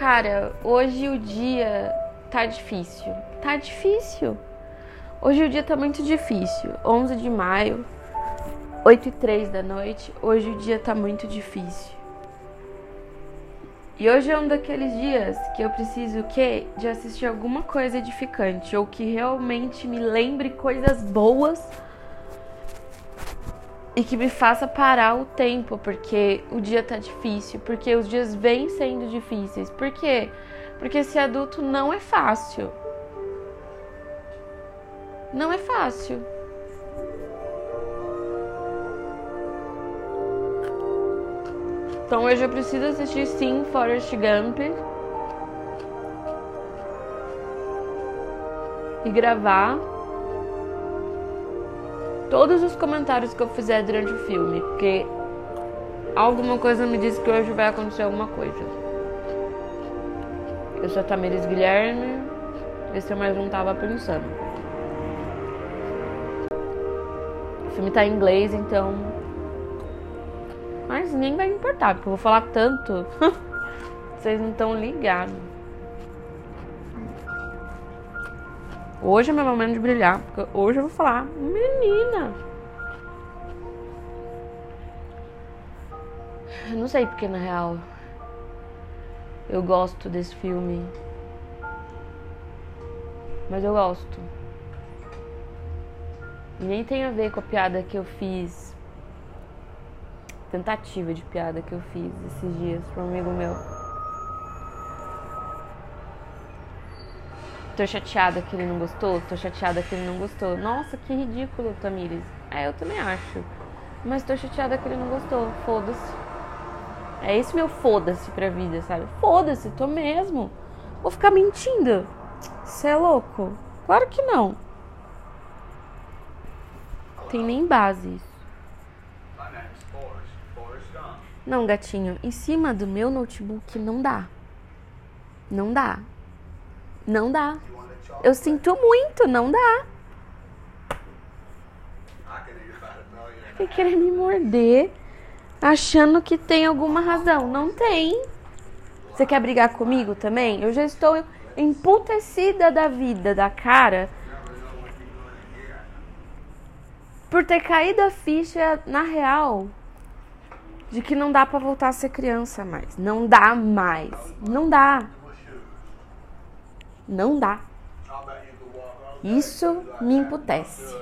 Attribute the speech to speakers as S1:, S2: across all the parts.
S1: Cara, hoje o dia tá difícil. Tá difícil. Hoje o dia tá muito difícil. 11 de maio, 8 e 3 da noite. Hoje o dia tá muito difícil. E hoje é um daqueles dias que eu preciso que de assistir alguma coisa edificante ou que realmente me lembre coisas boas e que me faça parar o tempo, porque o dia tá difícil, porque os dias vêm sendo difíceis. Por quê? Porque ser adulto não é fácil. Não é fácil. Então hoje eu preciso assistir sim Forrest Gump. E gravar todos os comentários que eu fizer durante o filme, porque alguma coisa me diz que hoje vai acontecer alguma coisa. Eu sou a Tamires Guilherme, esse é mais um Tava Pensando. O filme tá em inglês, então mas nem vai importar, porque eu vou falar tanto. Vocês não estão ligados. Hoje é meu momento de brilhar, porque hoje eu vou falar, menina. Eu não sei porque na real eu gosto desse filme. Mas eu gosto. Nem tem a ver com a piada que eu fiz tentativa de piada que eu fiz esses dias para um amigo meu. Tô chateada que ele não gostou, tô chateada que ele não gostou. Nossa, que ridículo, Tamires. É, eu também acho. Mas tô chateada que ele não gostou. Foda-se. É esse meu foda-se pra vida, sabe? Foda-se, tô mesmo. Vou ficar mentindo. Você é louco? Claro que não. Tem nem base isso. Não, gatinho, em cima do meu notebook não dá. Não dá. Não dá. Eu sinto muito, não dá. Vai querer me morder achando que tem alguma razão. Não tem. Você quer brigar comigo também? Eu já estou emputecida da vida, da cara. Por ter caído a ficha na real de que não dá para voltar a ser criança mais. Não dá mais. Não dá. Não dá. Isso me emputece.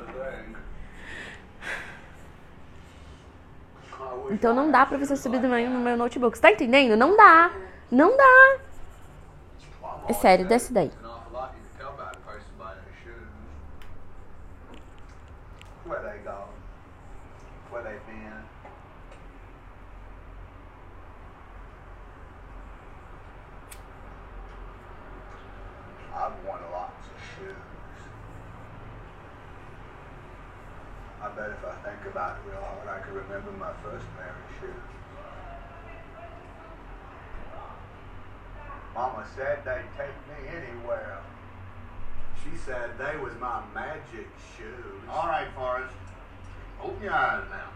S1: Então não dá pra você subir do meu, no meu notebook. Você tá entendendo? Não dá. Não dá. É sério, desce daí.
S2: Said they'd take me anywhere. She said they was my magic shoes.
S3: All right, Forrest. Open your eyes now.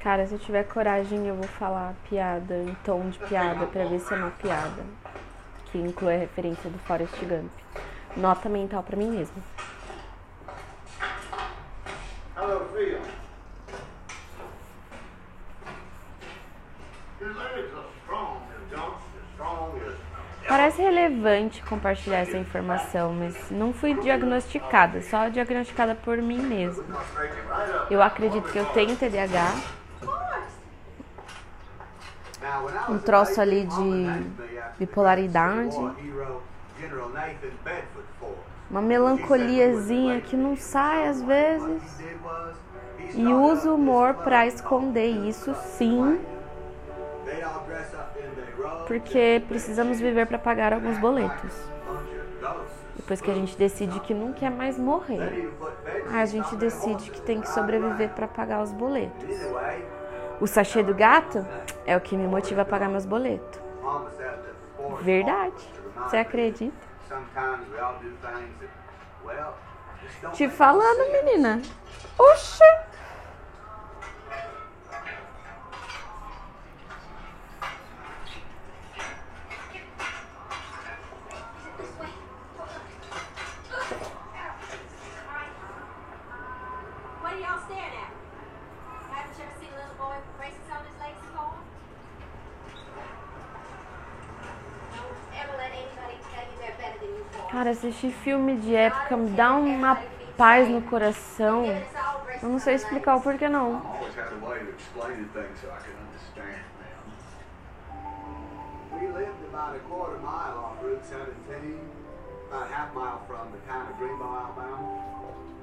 S1: Cara, se eu tiver coragem, eu vou falar piada em tom de piada para ver se é uma piada. Que inclui a referência do Forrest Gump. Nota mental para mim mesmo.
S3: Hello, Phil.
S1: Parece relevante compartilhar essa informação, mas não fui diagnosticada, só diagnosticada por mim mesma. Eu acredito que eu tenho TDAH, um troço ali de bipolaridade, uma melancoliazinha que não sai às vezes, e uso o humor para esconder isso, sim porque precisamos viver para pagar alguns boletos. Depois que a gente decide que não quer mais morrer, a gente decide que tem que sobreviver para pagar os boletos. O sachê do gato é o que me motiva a pagar meus boletos. Verdade. Você acredita? Te falando, menina. Oxe! Assistir filme de época me dá uma paz no coração. Eu não sei explicar o porquê não.
S2: I always had a way of explaining things so I could understand them. We lived about a quarter mile off Route 17, about a half mile from the town of Greenbow, Alabama.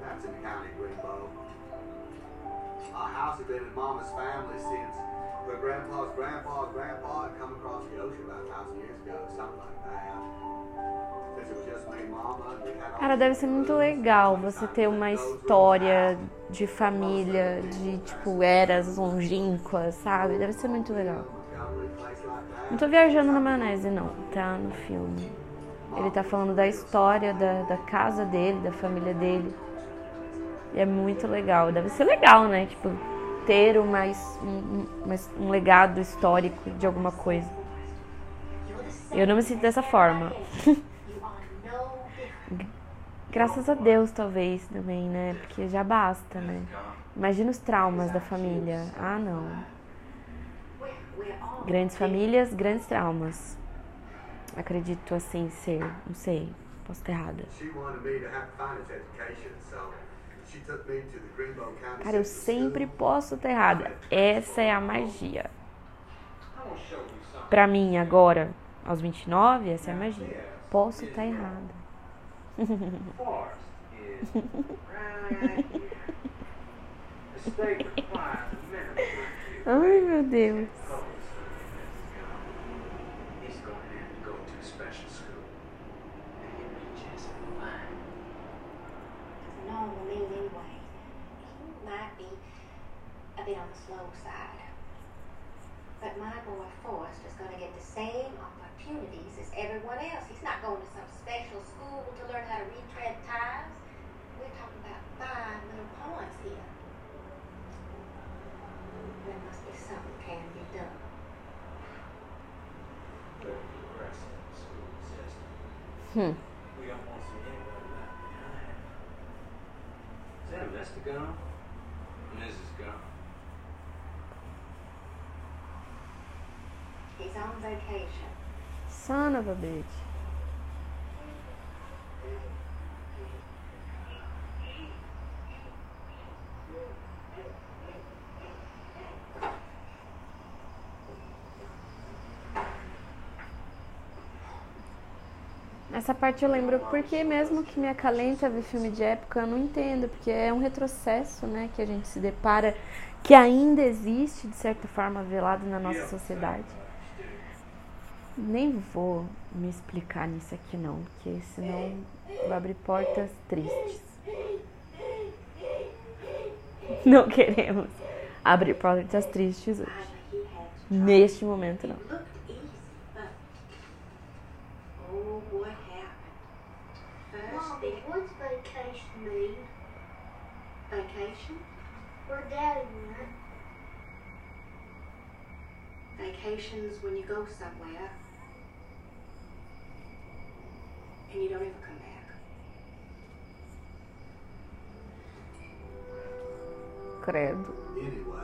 S2: That's in the county of Greenbow. Our house had been in Mama's family since her grandpa's grandpa's grandpa had come across the ocean about a thousand years ago, something like that.
S1: Cara, deve ser muito legal você ter uma história de família, de tipo eras longínquas, sabe? Deve ser muito legal. Não tô viajando na maionese, não, tá? No filme. Ele tá falando da história da, da casa dele, da família dele. E é muito legal. Deve ser legal, né? Tipo, ter uma, um, um legado histórico de alguma coisa. Eu não me sinto dessa forma. Graças a Deus, talvez, também, né? Porque já basta, né? Imagina os traumas da família. Ah, não. Grandes famílias, grandes traumas. Acredito assim ser. Não sei. Posso estar errada. Cara, eu sempre posso estar errada. Essa é a magia. Pra mim, agora, aos 29, essa é a magia. Posso estar errada.
S3: Forrest is right here. The state requires a minimum
S1: Ai, meu Deus.
S3: He's going to have to go to a special school. And he'll be just fine.
S4: normal mean anyway. He might be a bit on the slow side. But my boy Forrest is going to get the same opportunities as everyone else. He's not going to some special school to learn how to retread ties. We're talking about five little points here. There must be something can be done.
S3: We're progressing the school system.
S1: Hmm.
S3: We don't want to see anybody left behind. Is that Vesta gone? Mrs. gone.
S4: He's on vacation.
S1: Son of a bitch. Essa parte eu lembro porque mesmo que me acalenta ver filme de época, eu não entendo, porque é um retrocesso, né, que a gente se depara, que ainda existe, de certa forma, velado na nossa sociedade. Nem vou me explicar nisso aqui não, porque senão vai abrir portas tristes. Não queremos abrir portas tristes hoje. Neste momento não.
S5: vacation. Where Daddy went.
S4: Vacations when you go somewhere and you don't ever come back.
S1: Credo.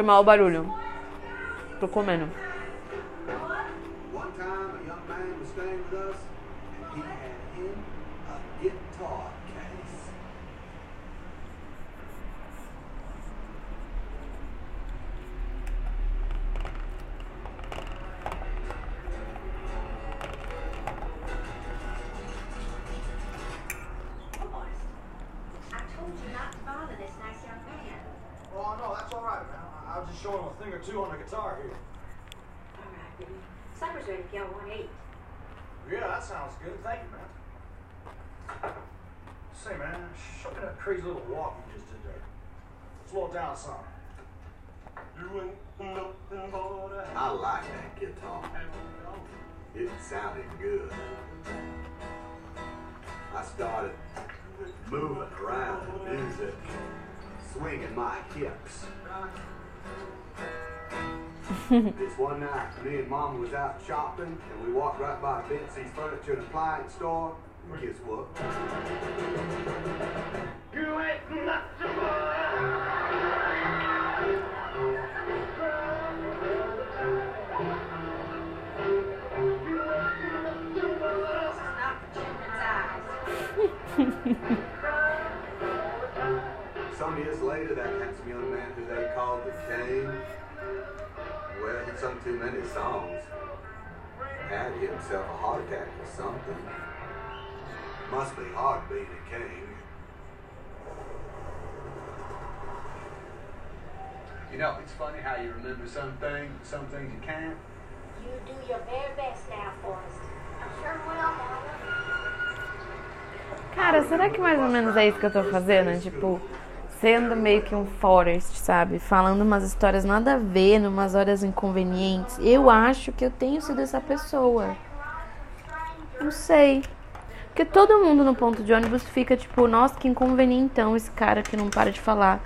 S1: Foi mal o barulho. Tô comendo.
S6: Crazy little walk you just did there. Slow it down some. You ain't nothing but a
S2: I like that guitar. It sounded good. I started moving around the music, swinging my hips. this one night, me and Mom was out shopping, and we walked right by Betsy's Furniture and Appliance store. Guess what? Some years later, that handsome young man who they called the King, well, he'd sung too many songs. Had himself a heart attack or something. Must be hard being a king. You know, it's funny how you remember some things, some things you can't.
S4: You do your very best now, Forrest. I sure will, Mama.
S1: Cara, será que mais ou menos é isso que eu tô fazendo? Tipo, sendo meio que um Forrest, sabe? Falando umas histórias nada a ver, numas horas inconvenientes. Eu acho que eu tenho sido essa pessoa. Não sei. Porque todo mundo no ponto de ônibus fica tipo, nossa, que inconvenientão esse cara que não para de falar.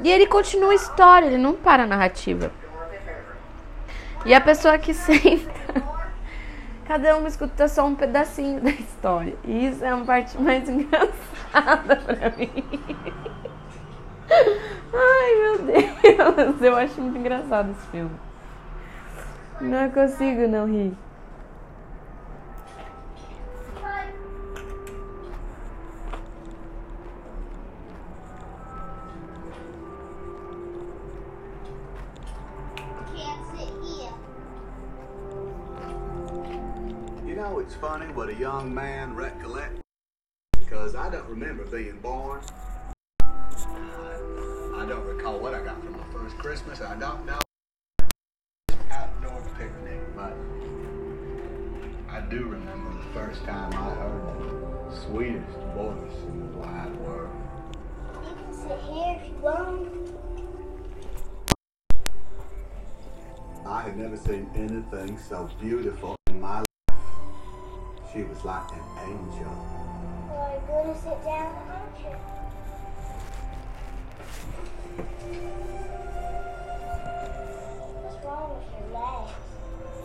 S1: E ele continua a história, ele não para a narrativa. E a pessoa que senta, cada um escuta só um pedacinho da história. E isso é a parte mais engraçada pra mim. Ai, meu Deus, eu acho muito engraçado esse filme. Não consigo não rir.
S2: Know, it's funny what a young man recollects. Because I don't remember being born. I don't recall what I got for my first Christmas. I don't know. Outdoor picnic, but I do remember the first time I heard the sweetest voice in the wide world.
S5: You can sit here if you want.
S2: I had never seen anything so beautiful in my life. She was like an angel.
S5: Well, to sit down, aren't you? What's wrong with your legs?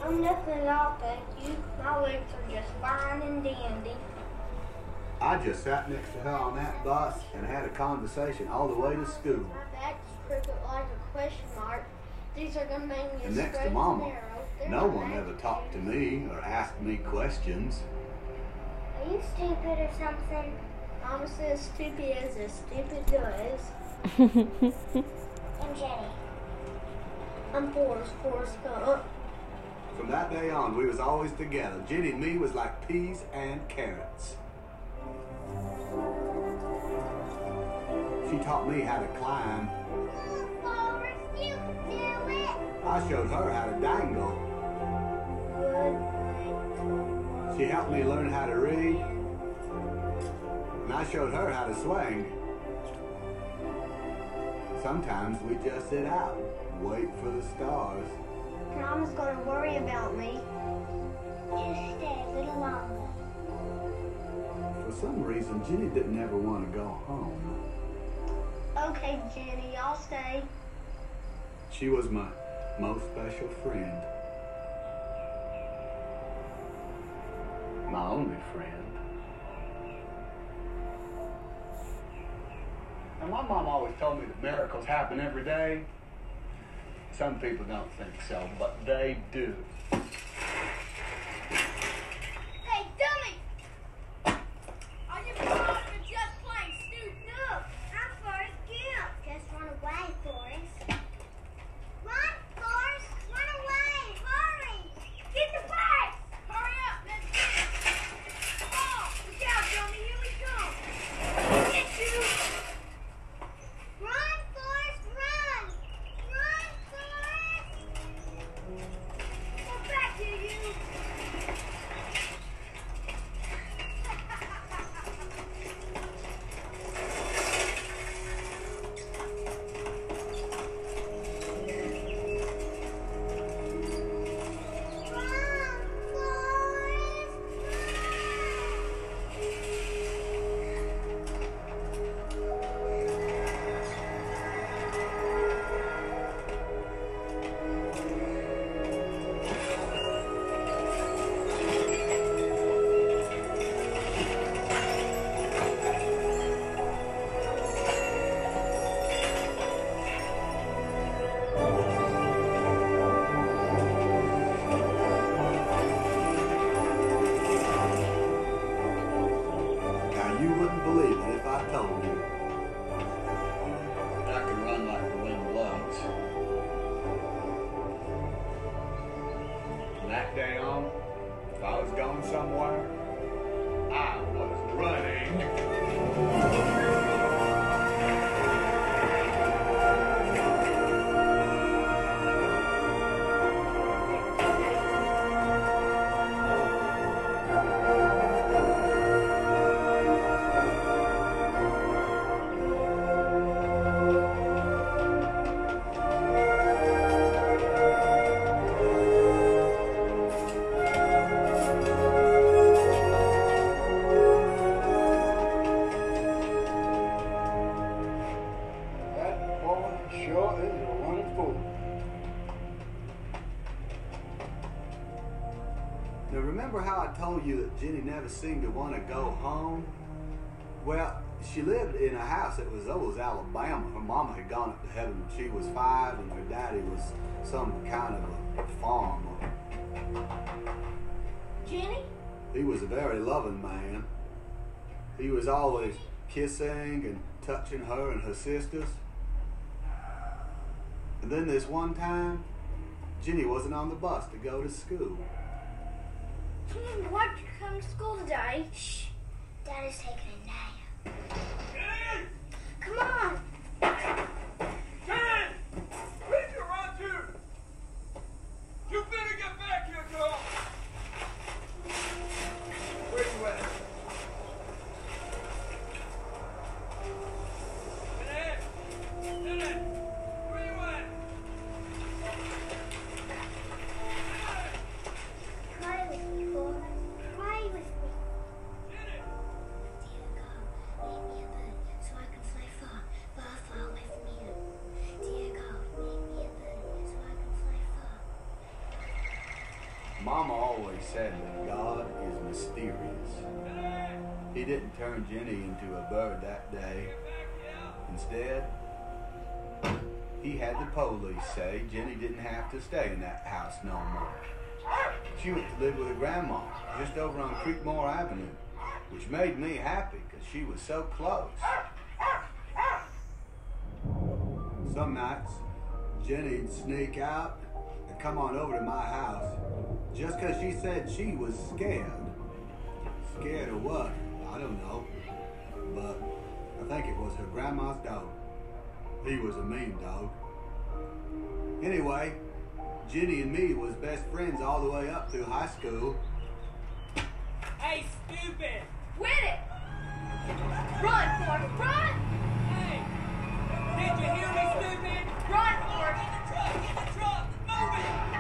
S5: I'm nothing at all, thank you. My legs are just fine and dandy.
S2: I just sat next to her on that bus and had a conversation all the way to school.
S5: My back's crooked like a question mark. These are gonna make me
S2: And next to Mama,
S5: an arrow. They're
S2: no one ever talked to me or asked me questions.
S5: Are you stupid or something? Mama says stupid as a stupid does. I'm Jenny. I'm Forrest, Forrest Gump.
S2: From that day on, we was always together. Jenny and me was like peas and carrots. She taught me how to climb.
S5: Forrest, you can do it.
S2: I showed her how to dangle.
S5: Good.
S2: She helped me learn how to read. And I showed her how to swing. Sometimes we just sit out, wait for the stars.
S5: Mama's gonna worry about me. Just stay a little longer.
S2: For some reason, Jenny didn't ever want to go home.
S5: Okay, Jenny, I'll stay.
S2: She was my most special friend. My only friend. And my mom always told me that miracles happen every day. Some people don't think so, but they do. Never seemed to want to go home? Well, she lived in a house that was old as Alabama. Her mama had gone up to heaven when she was five, and her daddy was some kind of a farmer.
S5: Jenny?
S2: He was a very loving man. He was always kissing and touching her and her sisters. And then this one time, Jenny wasn't on the bus to go to school.
S5: Why'd you come to school today? Shh. Daddy's taking a nap. Come on.
S2: Say Jenny didn't have to stay in that house no more. She went to live with her grandma just over on Creekmore Avenue, which made me happy because she was so close. Some nights, Jenny'd sneak out and come on over to my house just because she said she was scared. Scared of what? I don't know. But I think it was her grandma's dog. He was a mean dog. Anyway, Jenny and me was best friends all the way up through high school.
S7: Hey, stupid!
S4: Quit it! Run, Forrest, run!
S7: Hey! Did you hear me, stupid?
S4: Run, Forrest!
S7: Get the truck! Get the truck! Move it!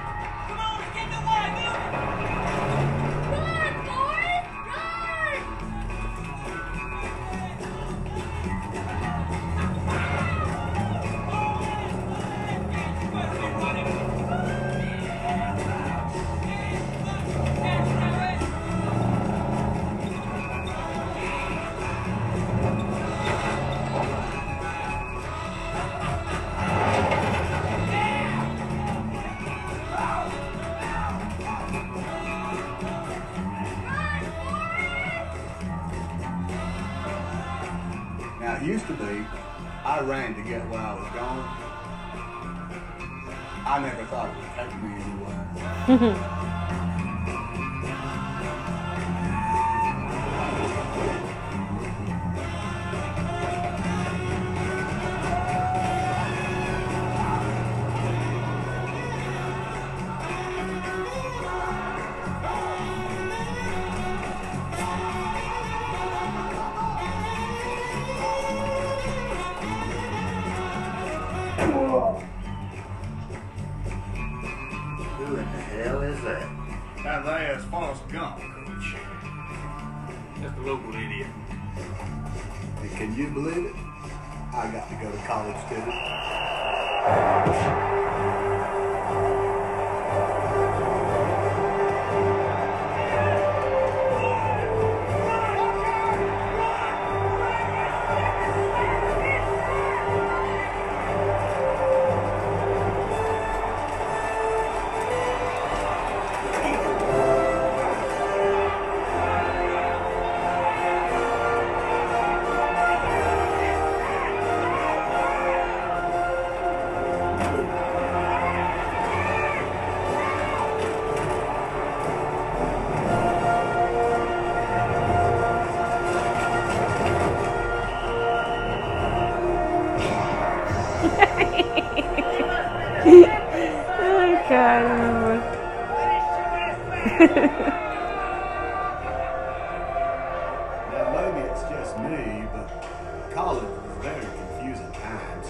S2: College was very confusing times.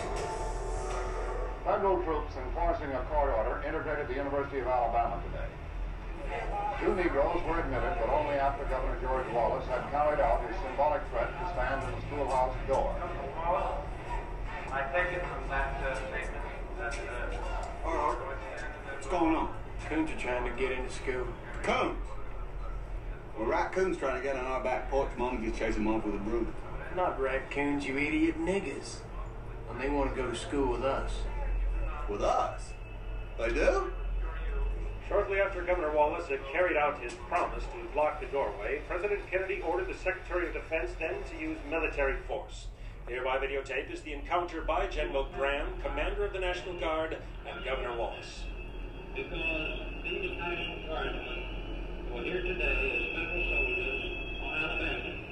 S8: Federal troops enforcing a court order integrated the University of Alabama today. Two Negroes were admitted, but only after Governor George Wallace had carried out his symbolic threat to stand in the schoolhouse door.
S3: I take it from that uh, statement that uh,
S2: All right. What's going on?
S9: Coons are trying to get into school.
S2: Coons. Well, raccoons trying to get on our back porch. Mom just chasing them off with a broom.
S9: Not raccoons, you idiot niggas. And they want to go to school with us.
S2: With us? They do?
S10: Shortly after Governor Wallace had carried out his promise to block the doorway, President Kennedy ordered the Secretary of Defense then to use military force. Hereby videotape is the encounter by General Graham, commander of the National Guard, and Governor Wallace.
S3: because independent guardsmen who are here today as federal soldiers on Alabama,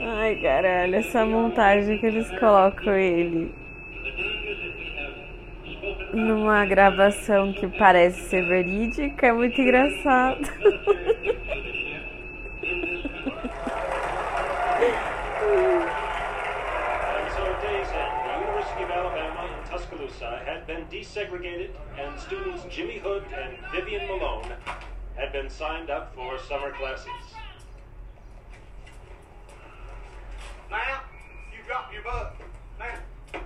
S1: Ai, caralho, essa montagem que eles colocam ele numa gravação que parece ser verídica é muito engraçado.
S10: been desegregated, and students Jimmy Hood and Vivian Malone had been signed up for summer classes.
S6: Now, you dropped your butt. Now.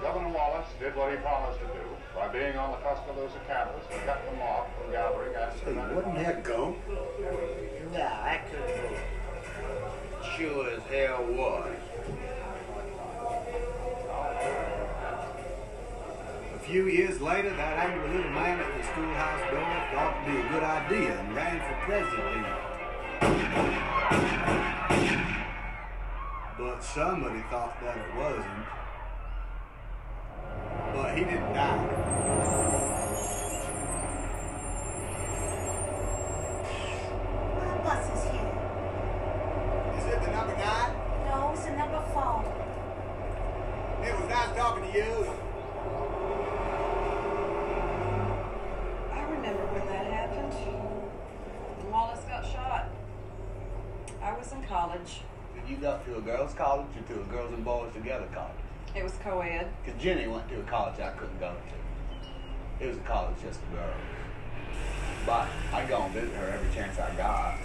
S8: Governor Wallace did what he promised to do by being on the Tuscaloosa campus and kept them off from gathering at
S2: Hey, wouldn't that go?
S9: Nah, that couldn't be. Sure as hell was.
S2: Few years later, that angry little man at the schoolhouse door thought it'd be a good idea and ran for president. But somebody thought that it wasn't. But he didn't die.
S5: What bus is here?
S2: Is it the number nine?
S5: No, it's a number four.
S2: It was nice talking to you.
S11: I remember when that happened. Wallace got shot. I was in college.
S2: Did you go to a girls' college or to a girls and boys together college?
S11: It was co ed.
S2: Because Jenny went to a college I couldn't go to. It was a college just for girls. But I go and visit her every chance I got.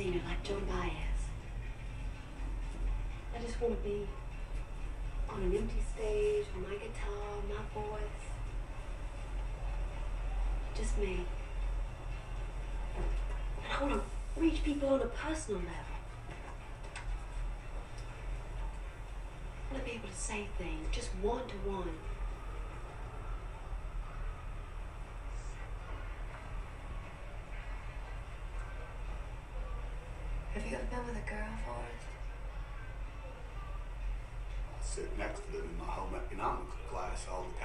S12: Singer like Joan Baez. I just want to be on an empty stage with my guitar, my voice. Just me. And I want to reach people on a personal level. I want to be able to say things just one to one. Have you ever been with a girl, Forrest?
S2: I sit next to them in my home economics class all the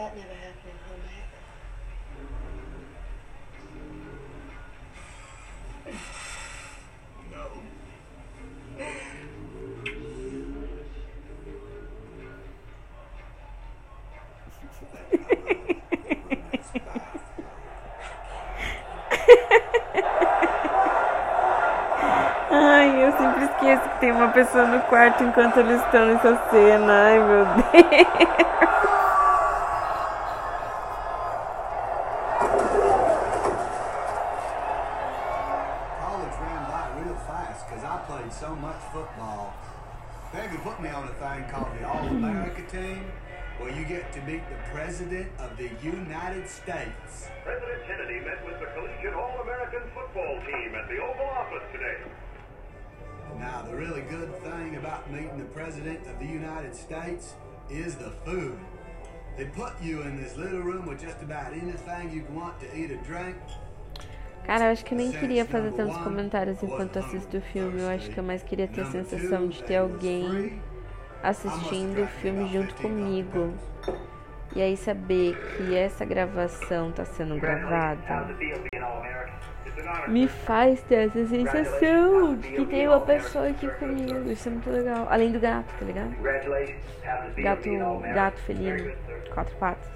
S12: that never.
S2: No.
S1: Ai, eu sempre esqueço que tem uma pessoa no quarto enquanto eles estão nessa cena. Ai, meu Deus.
S2: Team
S10: at the Oval Office today.
S2: Now, the really good thing about meeting the President of the United States is the food. They put you in this little room with just about anything you want to eat or drink.
S1: Cara, eu acho que eu nem queria fazer tantos comentários enquanto assisto o filme. Eu acho que eu mais queria ter a sensação de ter alguém assistindo o filme junto comigo. E aí saber que essa gravação tá sendo gravada me faz ter essa sensação de que tem uma pessoa aqui comigo. Isso é muito legal. Além do gato, tá ligado? Gato, gato felino, quatro patas,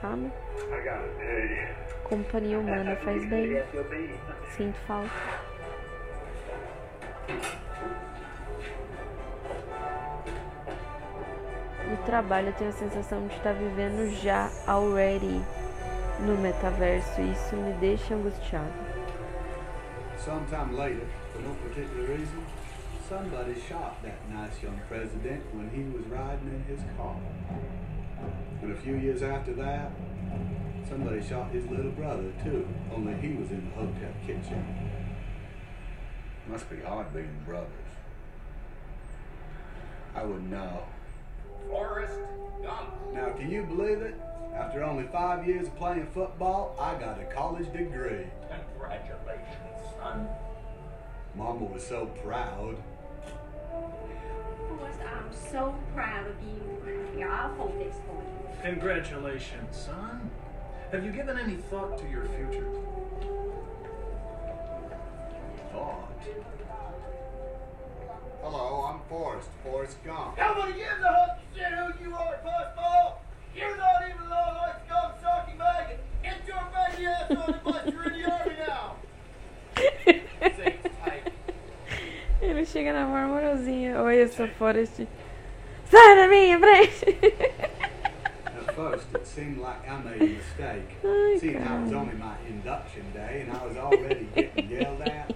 S1: sabe? Companhia humana faz bem. Sinto falta. No trabalho eu tenho a sensação de estar vivendo já already no metaverso e isso me deixa angustiado.
S2: Sometime later, for no particular reason, somebody shot that nice young president when he was riding in his car. And a few years after that, somebody shot his little brother too, only he was in the hotel kitchen. Must be hard being brothers. I wouldn't know.
S8: Forrest Gump.
S2: Now, can you believe it? After only five years of playing football, I got a college degree.
S8: Congratulations, son.
S2: Mama was so proud.
S13: Forrest, I'm so proud of you. Here, I'll hold this for you.
S6: Congratulations, son. Have you given any thought to your future?
S2: Thought. Hello, I'm Forrest. Forrest Gump.
S7: Nobody gives a hook shit who you are, pussball. You're not even low like scum sucking maggot. Get your baby ass on the bus. You're in the army now.
S1: Ele chega na maior moralzinha. Oi, eu sou Forrest. Sai da minha frente!
S2: At first, it seemed like I made a mistake,
S1: Ay,
S2: seeing how it was
S1: cara.
S2: only my induction day and I was already getting yelled at.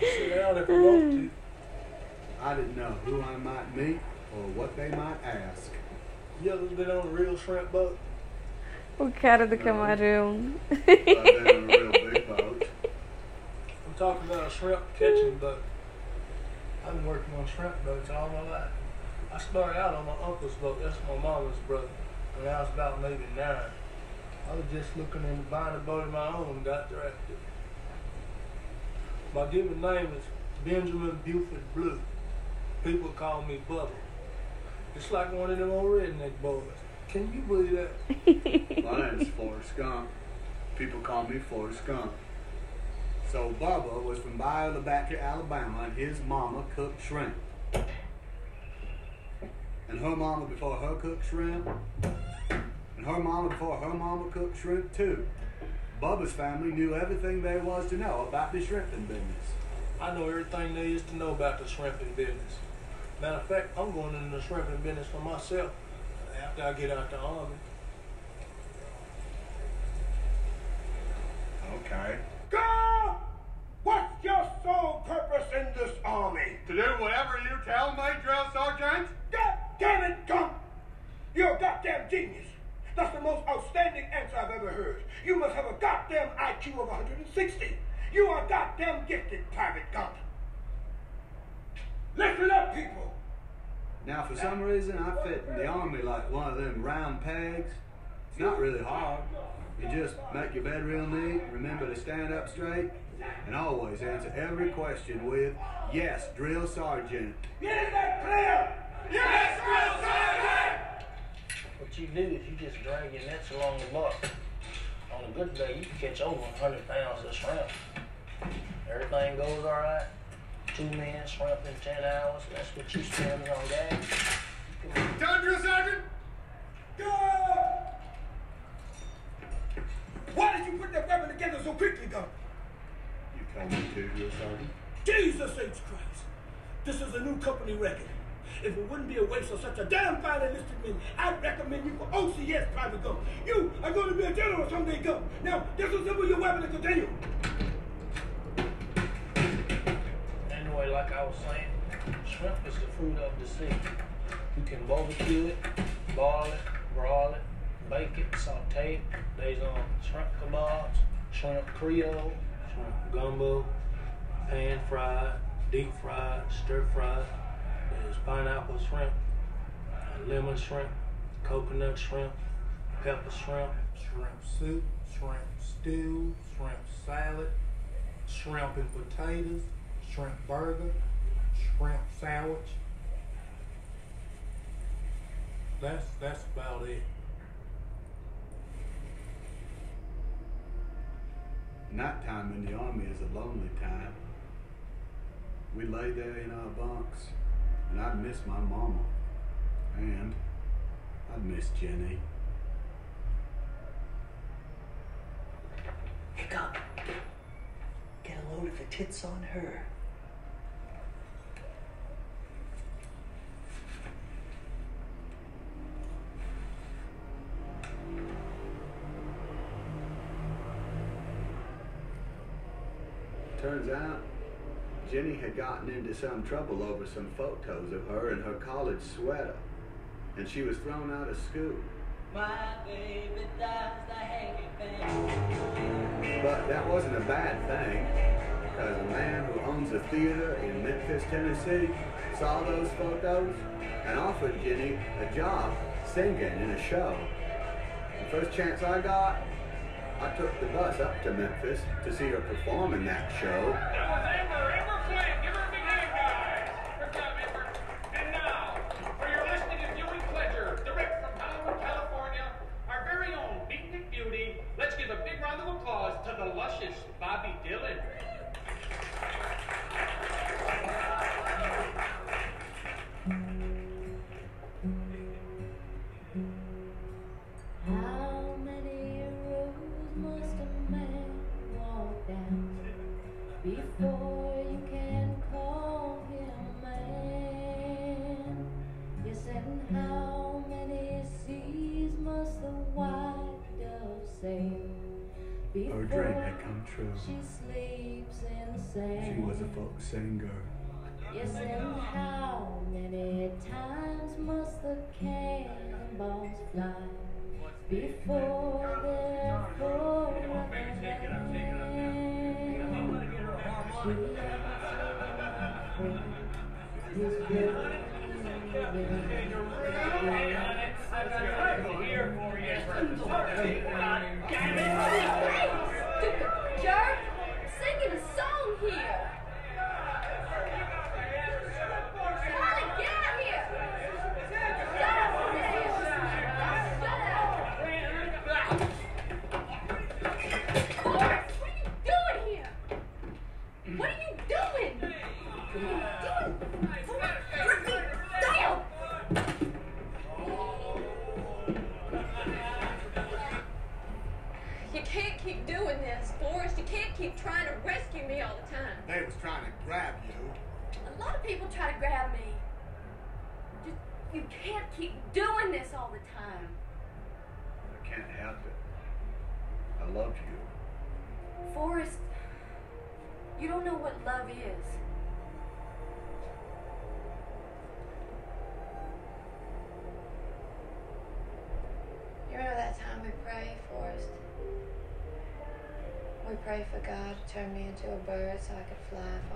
S6: Sit down if you want to.
S2: I didn't know who I might meet or what they might ask.
S6: You ever been on a real shrimp boat?
S1: O cara do camarão.
S2: I've been on a real big boat.
S14: talking about a shrimp catching boat. I've been working on shrimp boats all my life. I started out on my uncle's boat. That's my mama's brother. When I was about maybe nine. I was just looking into buying a boat of my own and got drafted. My given name is Benjamin Buford Blue. People call me Bubba. It's like one of them old redneck boys. Can you believe that?
S2: My name's Forrest Gump. People call me Forrest Gump. So Bubba was from Bayou La Batre, Alabama, and his mama cooked shrimp. And her mama before her cooked shrimp. And her mama before her mama cooked shrimp too. Bubba's family knew everything there was to know about the shrimping business.
S14: I know everything there is to know about the shrimping business. Matter of fact, I'm going into the shrimping business for myself after I get out the army.
S2: Okay.
S7: Go! What's your sole purpose in this army?
S8: To do whatever you tell me, drill sergeant?
S7: God damn it, Gump! You're a goddamn genius. That's the most outstanding answer I've ever heard. You must have a goddamn IQ of 160. You are goddamn gifted, Private Gump. Listen up, people.
S2: Now, for some reason, I fit in the army like one of them round pegs. It's not really hard. You just make your bed real neat, remember to stand up straight, and always answer every question with, yes, drill sergeant.
S7: Is that clear? Yes, Drill Sergeant!
S14: What you do is you just drag your nets along the buck. On a good day, you can catch over 100 pounds of shrimp. Everything goes all right. Two men shrimp in 10 hours. That's what you spend on gas.
S8: Done, drill sergeant?
S7: Go! Why did you put that weapon together so quickly, Gump?
S2: You told me to, drill sergeant.
S7: Jesus H. Christ! This is a new company record. If it wouldn't be a waste of such a damn fine enlisted man, I'd recommend you for OCS, Private Gump. You are going to be a general someday, Gump. Now, disassemble your weapon and continue.
S14: Like I was saying, shrimp is the food of the sea. You can barbecue it, boil it, broil it, bake it, saute it. There's um, shrimp kebabs, shrimp creole, shrimp gumbo, pan fried, deep fried, stir fried. There's pineapple shrimp, lemon shrimp, coconut shrimp, pepper shrimp, shrimp soup, shrimp stew, shrimp salad, shrimp and potatoes, shrimp burger, shrimp sandwich. That's that's about it.
S2: Nighttime in the army is a lonely time. We lay there in our bunks, and I'd miss my mama. And I'd miss Jenny.
S15: Pick up. Get a load of the tits on her.
S2: Jenny had gotten into some trouble over some photos of her in her college sweater, and she was thrown out of school. But that wasn't a bad thing, because a man who owns a theater in Memphis, Tennessee, saw those photos and offered Jenny a job singing in a show. The first chance I got, I took the bus up to Memphis to see her perform in that show.
S16: into a bird so I could fly far.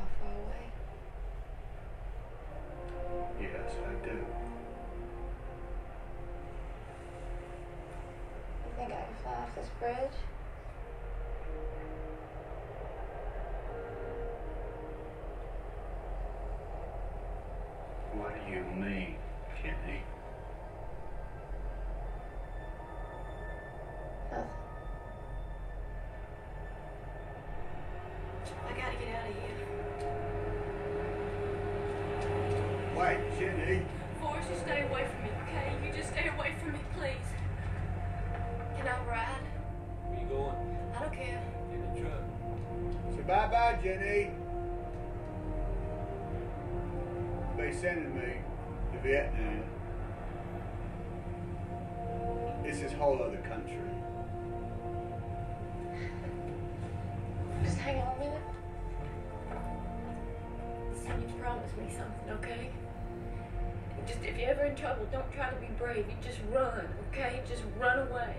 S16: you're ever in trouble, don't try to be brave. You just run, okay? Just run away.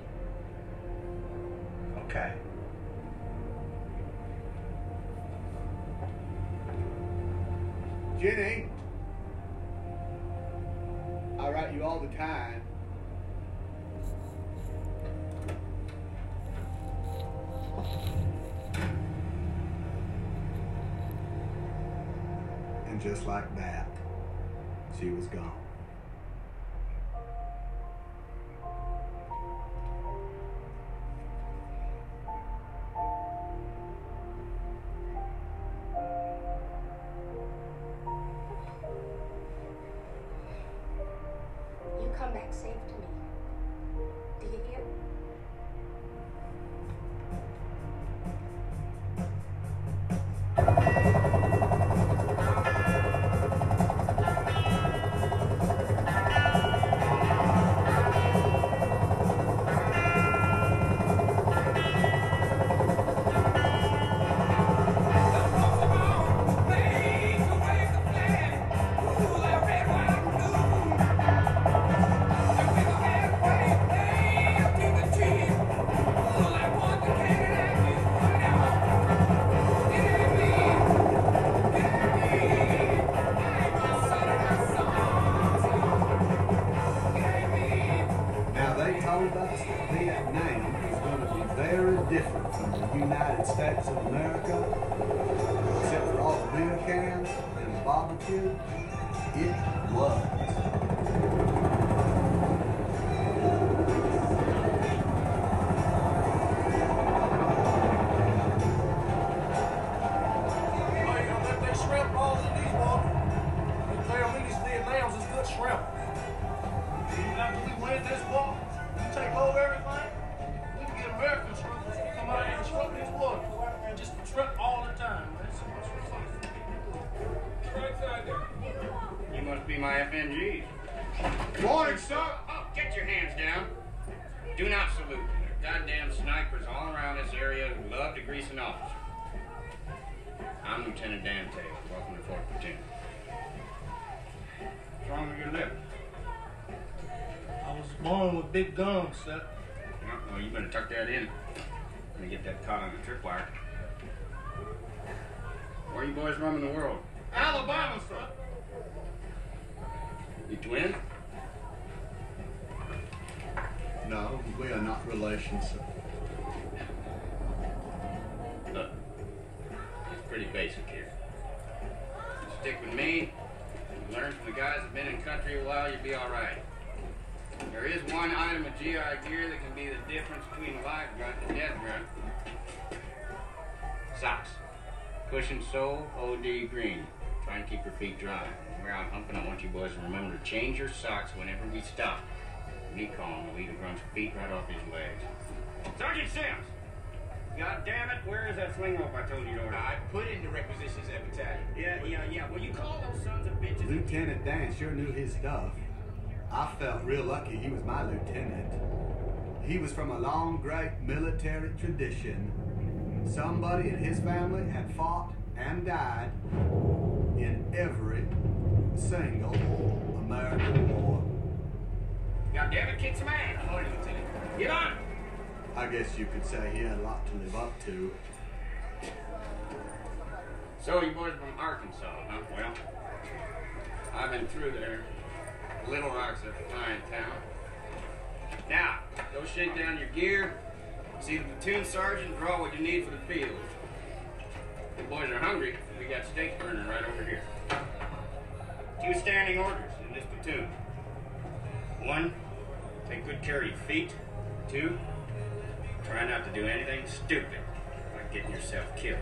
S2: Okay. Jenny.
S17: upset between a grunt dead grunt. Socks. Cushion sole, OD green. Try and keep your feet dry. When we're out humping, I want you boys to remember to change your socks whenever we stop. The Mekong will eat a grunt's feet right off his legs. Sergeant Sims! God damn it, where is that sling rope I told you to order?
S9: I put in the requisitions at battalion.
S17: Yeah, yeah, yeah. Well, you call those sons of bitches.
S2: Lieutenant Dan sure knew his stuff. I felt real lucky he was my lieutenant. He was from a long, great military tradition. Somebody in his family had fought and died in every single American war.
S17: God damn it, kick some ass. Morning, Lieutenant. Get on!
S2: I guess you could say he had a lot to live up to.
S17: So you boys from Arkansas, huh? Well, I've been through there. Little Rock's a fine town. Now, go shake down your gear, see the platoon sergeant, draw what you need for the field. The boys are hungry, we got steak burning right over here. Two standing orders in this platoon. One, take good care of your feet. Two, try not to do anything stupid, like getting yourself killed.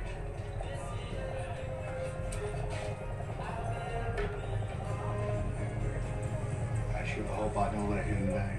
S2: I sure hope I don't let him down.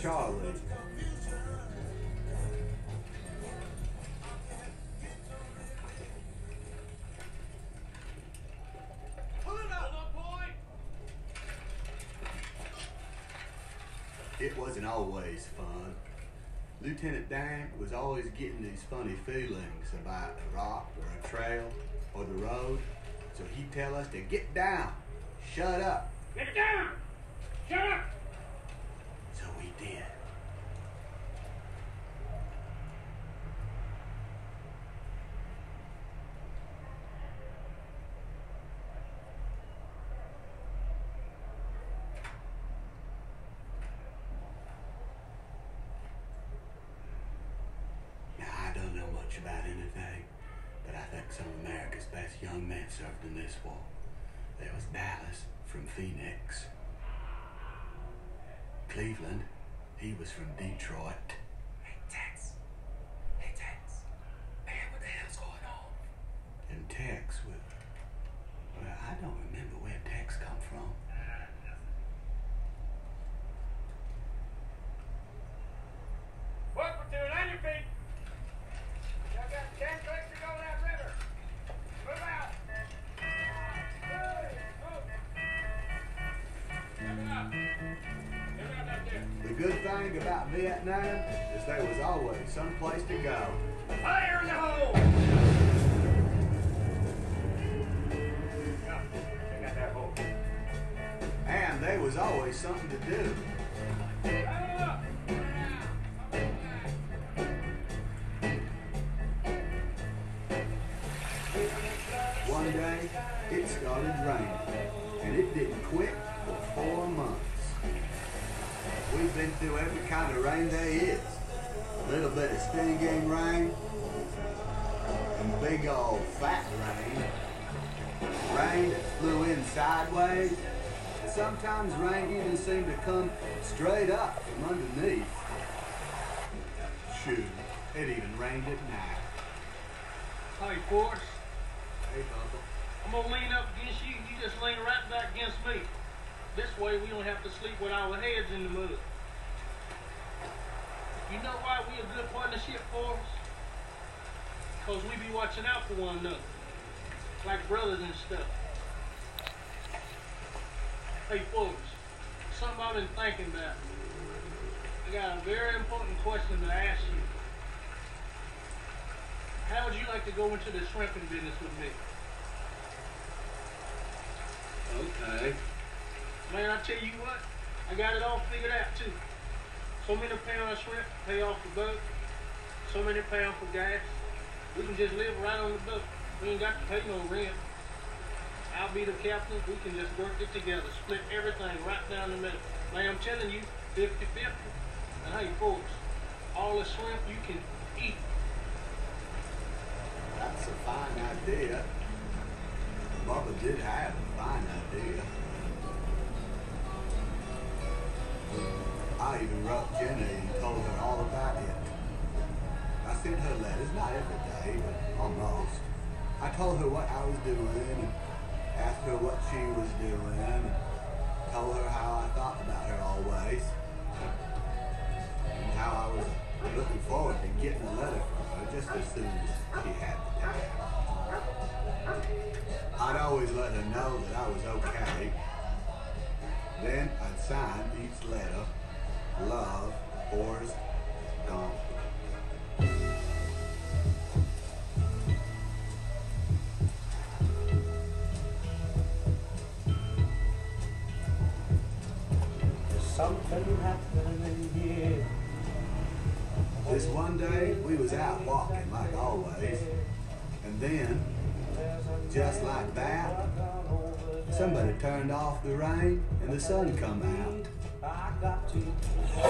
S2: Charlie.
S18: It
S2: wasn't always fun. Lieutenant Dan was always getting these funny feelings about a rock or a trail or the road. So he'd tell us to get down, shut up.
S17: Get down! Shut up!
S2: We did. Now, I don't know much about anything, but I think some of America's best young men served in this war. There was Dallas from Phoenix. Cleveland, he was from Detroit. Thing about Vietnam is there was always some place to go.
S14: Because we be watching out for one another. Like brothers and stuff. Hey, folks, something I've been thinking about. I got a very important question to ask you. How would you like to go into the shrimping business with me?
S17: Okay.
S14: Man, I tell you what, I got it all figured out too. So many pounds of shrimp to pay off the boat. So many pounds for gas. We can just live right on the boat. We ain't got to pay no rent. I'll be the captain. We can just work it together. Split everything right down the middle. Man, I'm telling you, 50-50. And hey, folks, all the shrimp you can eat.
S2: That's a fine idea. Bubba did have a fine idea. I even wrote Jenny and told her all about it. Sent her letters, not every day, but almost. I told her what I was doing and asked her what she was doing and told her how I thought about her always. And how I was looking forward to getting a letter from her just as soon as she had the time. I'd always let her know that I was okay. Then I'd sign each letter, Love, Forrest Gump. Sun come out.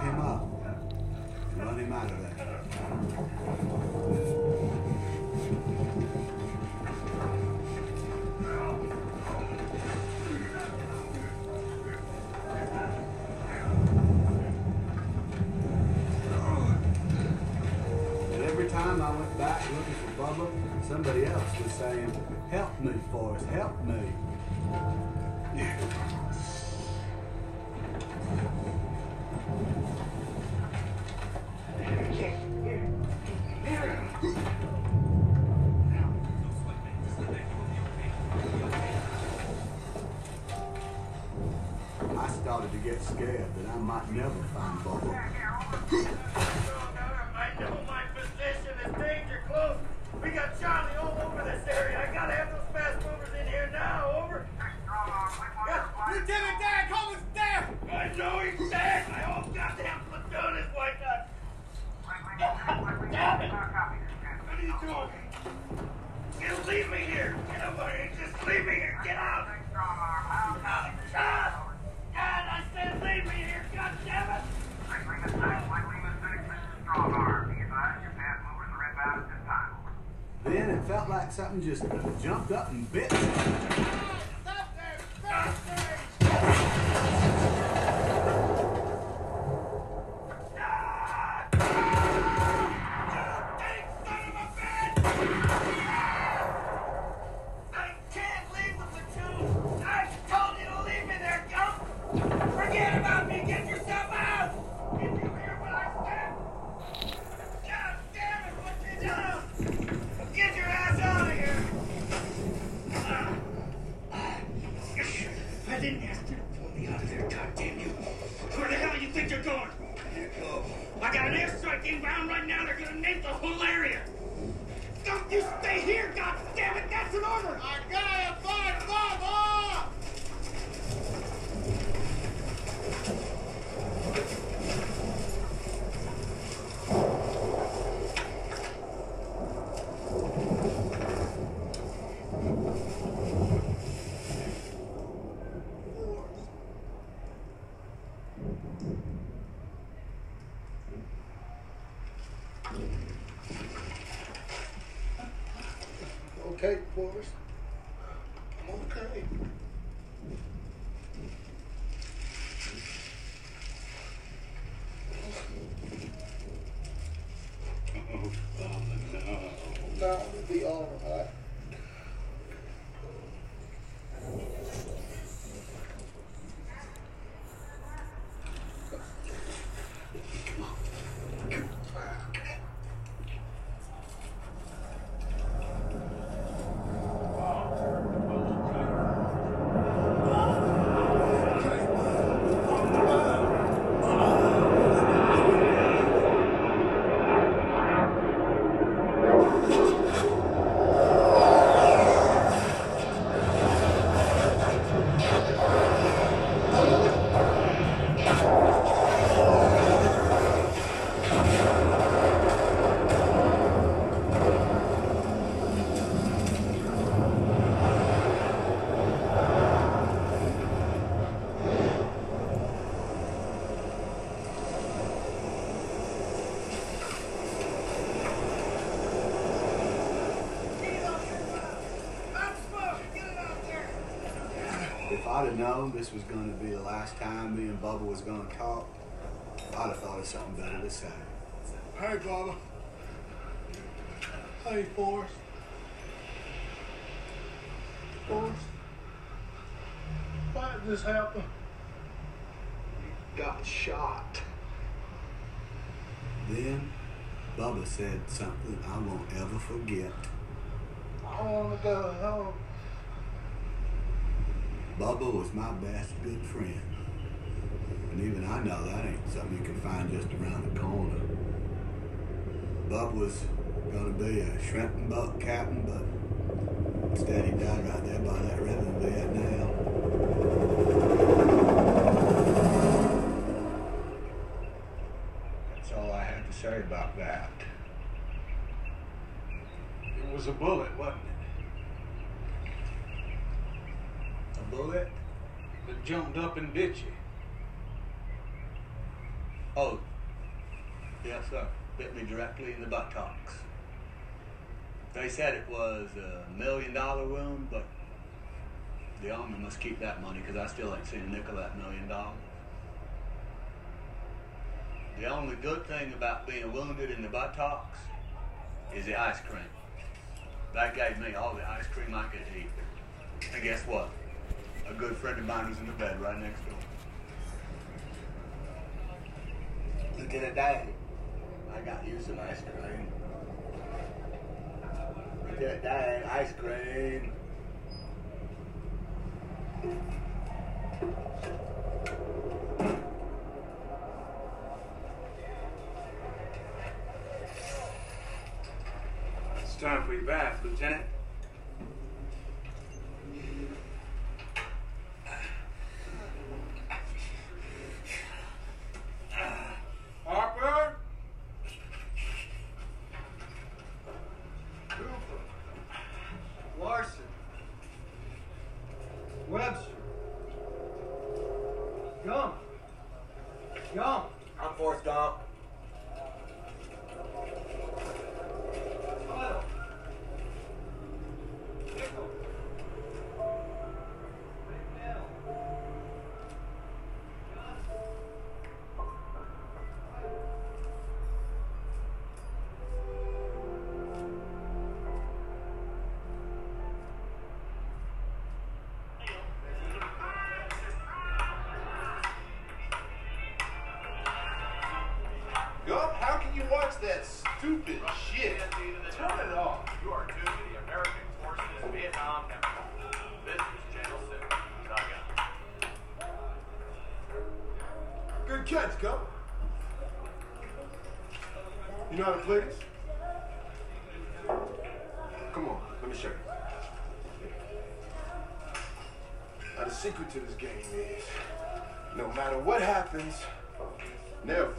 S2: Him up and run him out of there. Time I went back looking for Bubba, somebody else was saying, help me, Forrest, help me. Started to get scared that I might never find Bubba.
S15: Okay, Forrest. I'm okay.
S17: Oh, Bubba, no.
S15: No, it'll be all right.
S2: If I'd have known this was going to be the last time me and Bubba was going to talk, I'd have thought of something better to say.
S15: Hey, Bubba. Hey, Forrest. Forrest. Why did this happen?
S2: Got shot. Then Bubba said something I won't ever forget.
S15: I want to go home.
S2: Bubba was my best good friend. And even I know that ain't something you can find just around the corner. Bub was gonna be a shrimp and buck captain, but instead he died right there by that river in Vietnam. That's all I had to say about that.
S6: It was a bullet, wasn't it?
S2: A bullet?
S6: That jumped up and bit you.
S2: Oh, yes, sir. Bit me directly in the buttocks. They said it was a million dollar wound, but the army must keep that money because I still ain't seen a nickel that million dollars. The only good thing about being wounded in the buttocks is the ice cream. That gave me all the ice cream I could eat. And guess what? a good friend of mine who's in the bed right next door. Look at that. I got you some ice cream.
S19: Did it,
S20: that ice cream. It's time for your bath,
S19: Lieutenant. Catch, Gump. You know how to play this? Come on, let me show you. Now, the secret to this game is no matter what happens, never,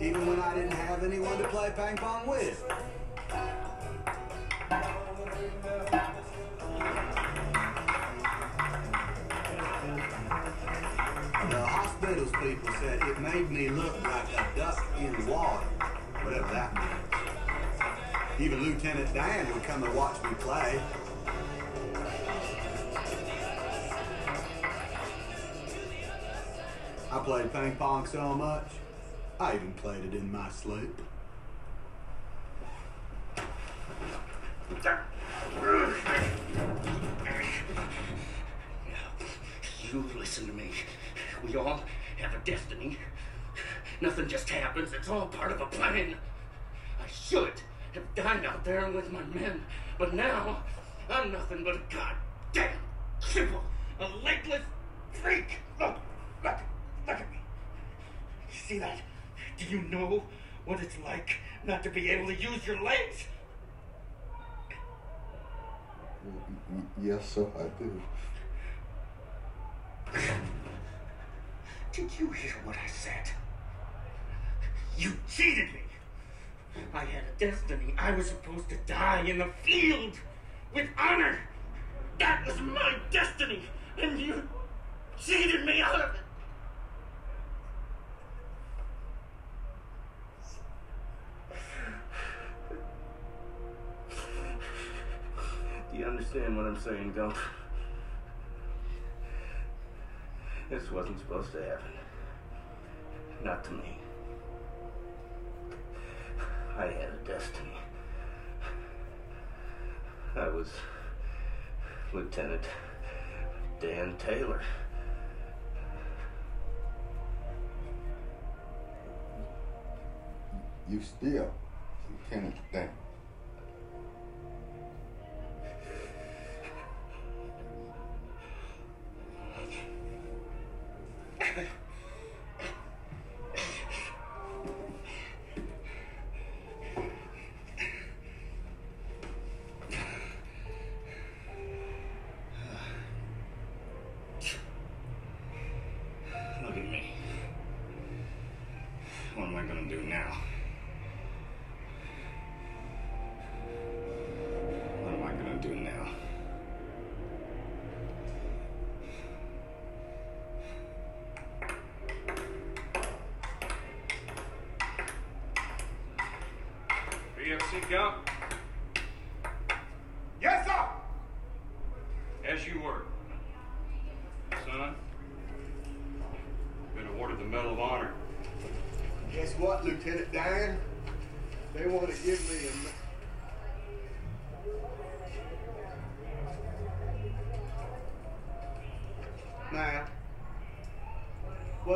S2: even when I didn't have anyone to play ping pong with. The hospitals people said it made me look like a duck in water, whatever that means. Even Lieutenant Dan would come and watch me play. I played ping pong so much, I even played it in my sleep.
S9: You listen to me. We all have a destiny. Nothing just happens. It's all part of a plan. I should have died out there with my men, but now I'm nothing but a goddamn cripple, a legless freak. Look, look, look at me. You see that? Do you know what it's like not to be able to use your legs?
S19: Yes, sir, I do.
S9: Did you hear what I said? You cheated me. I had a destiny. I was supposed to die in the field with honor. That was my destiny, and you cheated me out of it. Understand what I'm saying, Gump? This wasn't supposed to happen. Not to me. I had a destiny. I was Lieutenant Dan Taylor.
S19: You still, Lieutenant Dan.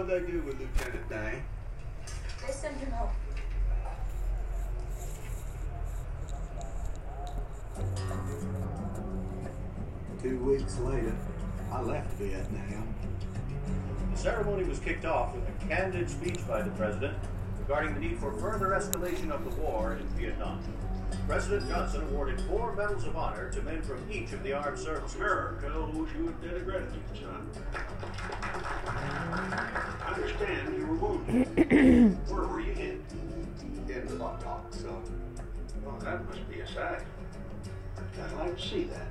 S2: What'd they do with Lieutenant Dan?
S16: They sent him home.
S2: Two weeks later, I left Vietnam.
S21: The ceremony was kicked off with a candid speech by the president, regarding the need for further escalation of the war in Vietnam. President Johnson awarded four medals of honor to men from each of the armed services.
S9: America owes you a debt of gratitude, son. Where were you?
S22: In the buttock, son.
S9: Well, that must be a sight. I'd like to see that.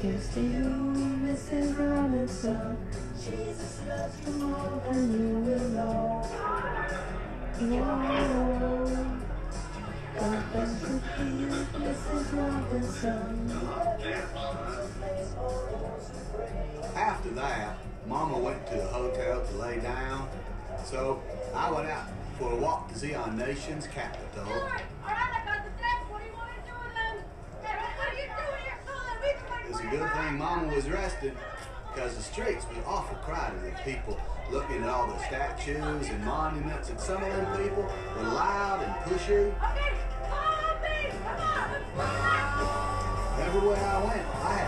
S1: Here's to you, Mrs. Robinson. Jesus loves you more than you will know.
S2: After that, Mama went to the hotel to lay down, so I went out for a walk to see our nation's capital. It's a good thing Mama was resting, because the streets were awful crowded with people looking at all the statues and monuments, and some of them people were loud and pushy. Everywhere I went, I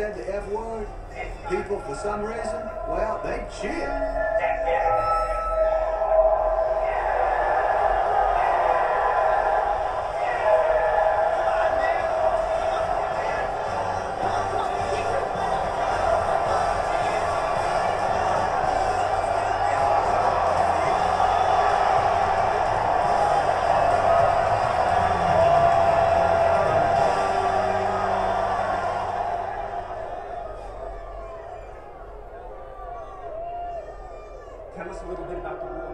S2: said the F word, people for some reason, well, they cheered.
S5: Little bit about the war,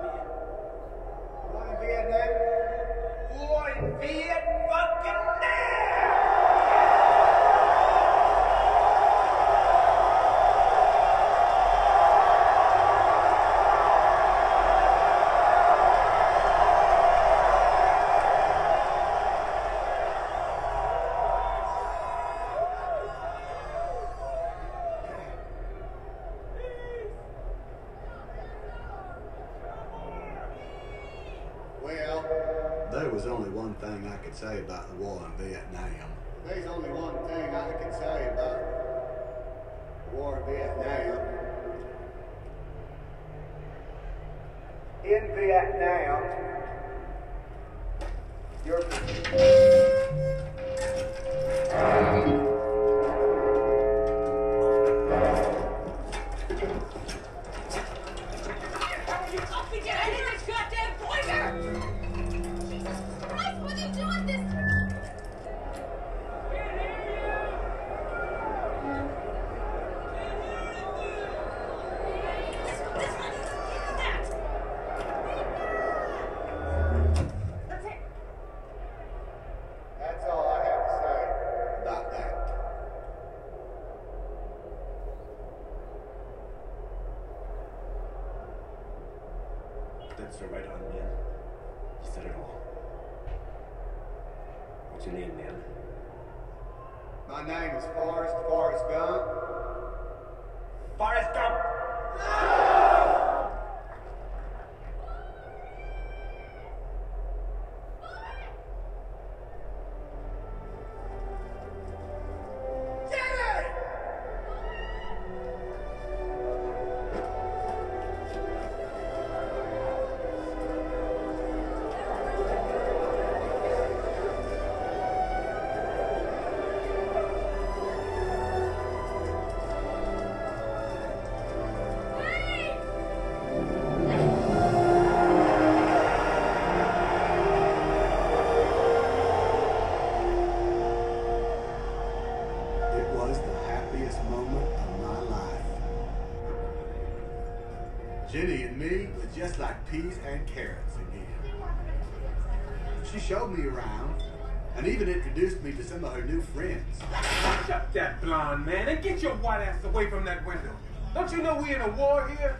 S23: we in a war here?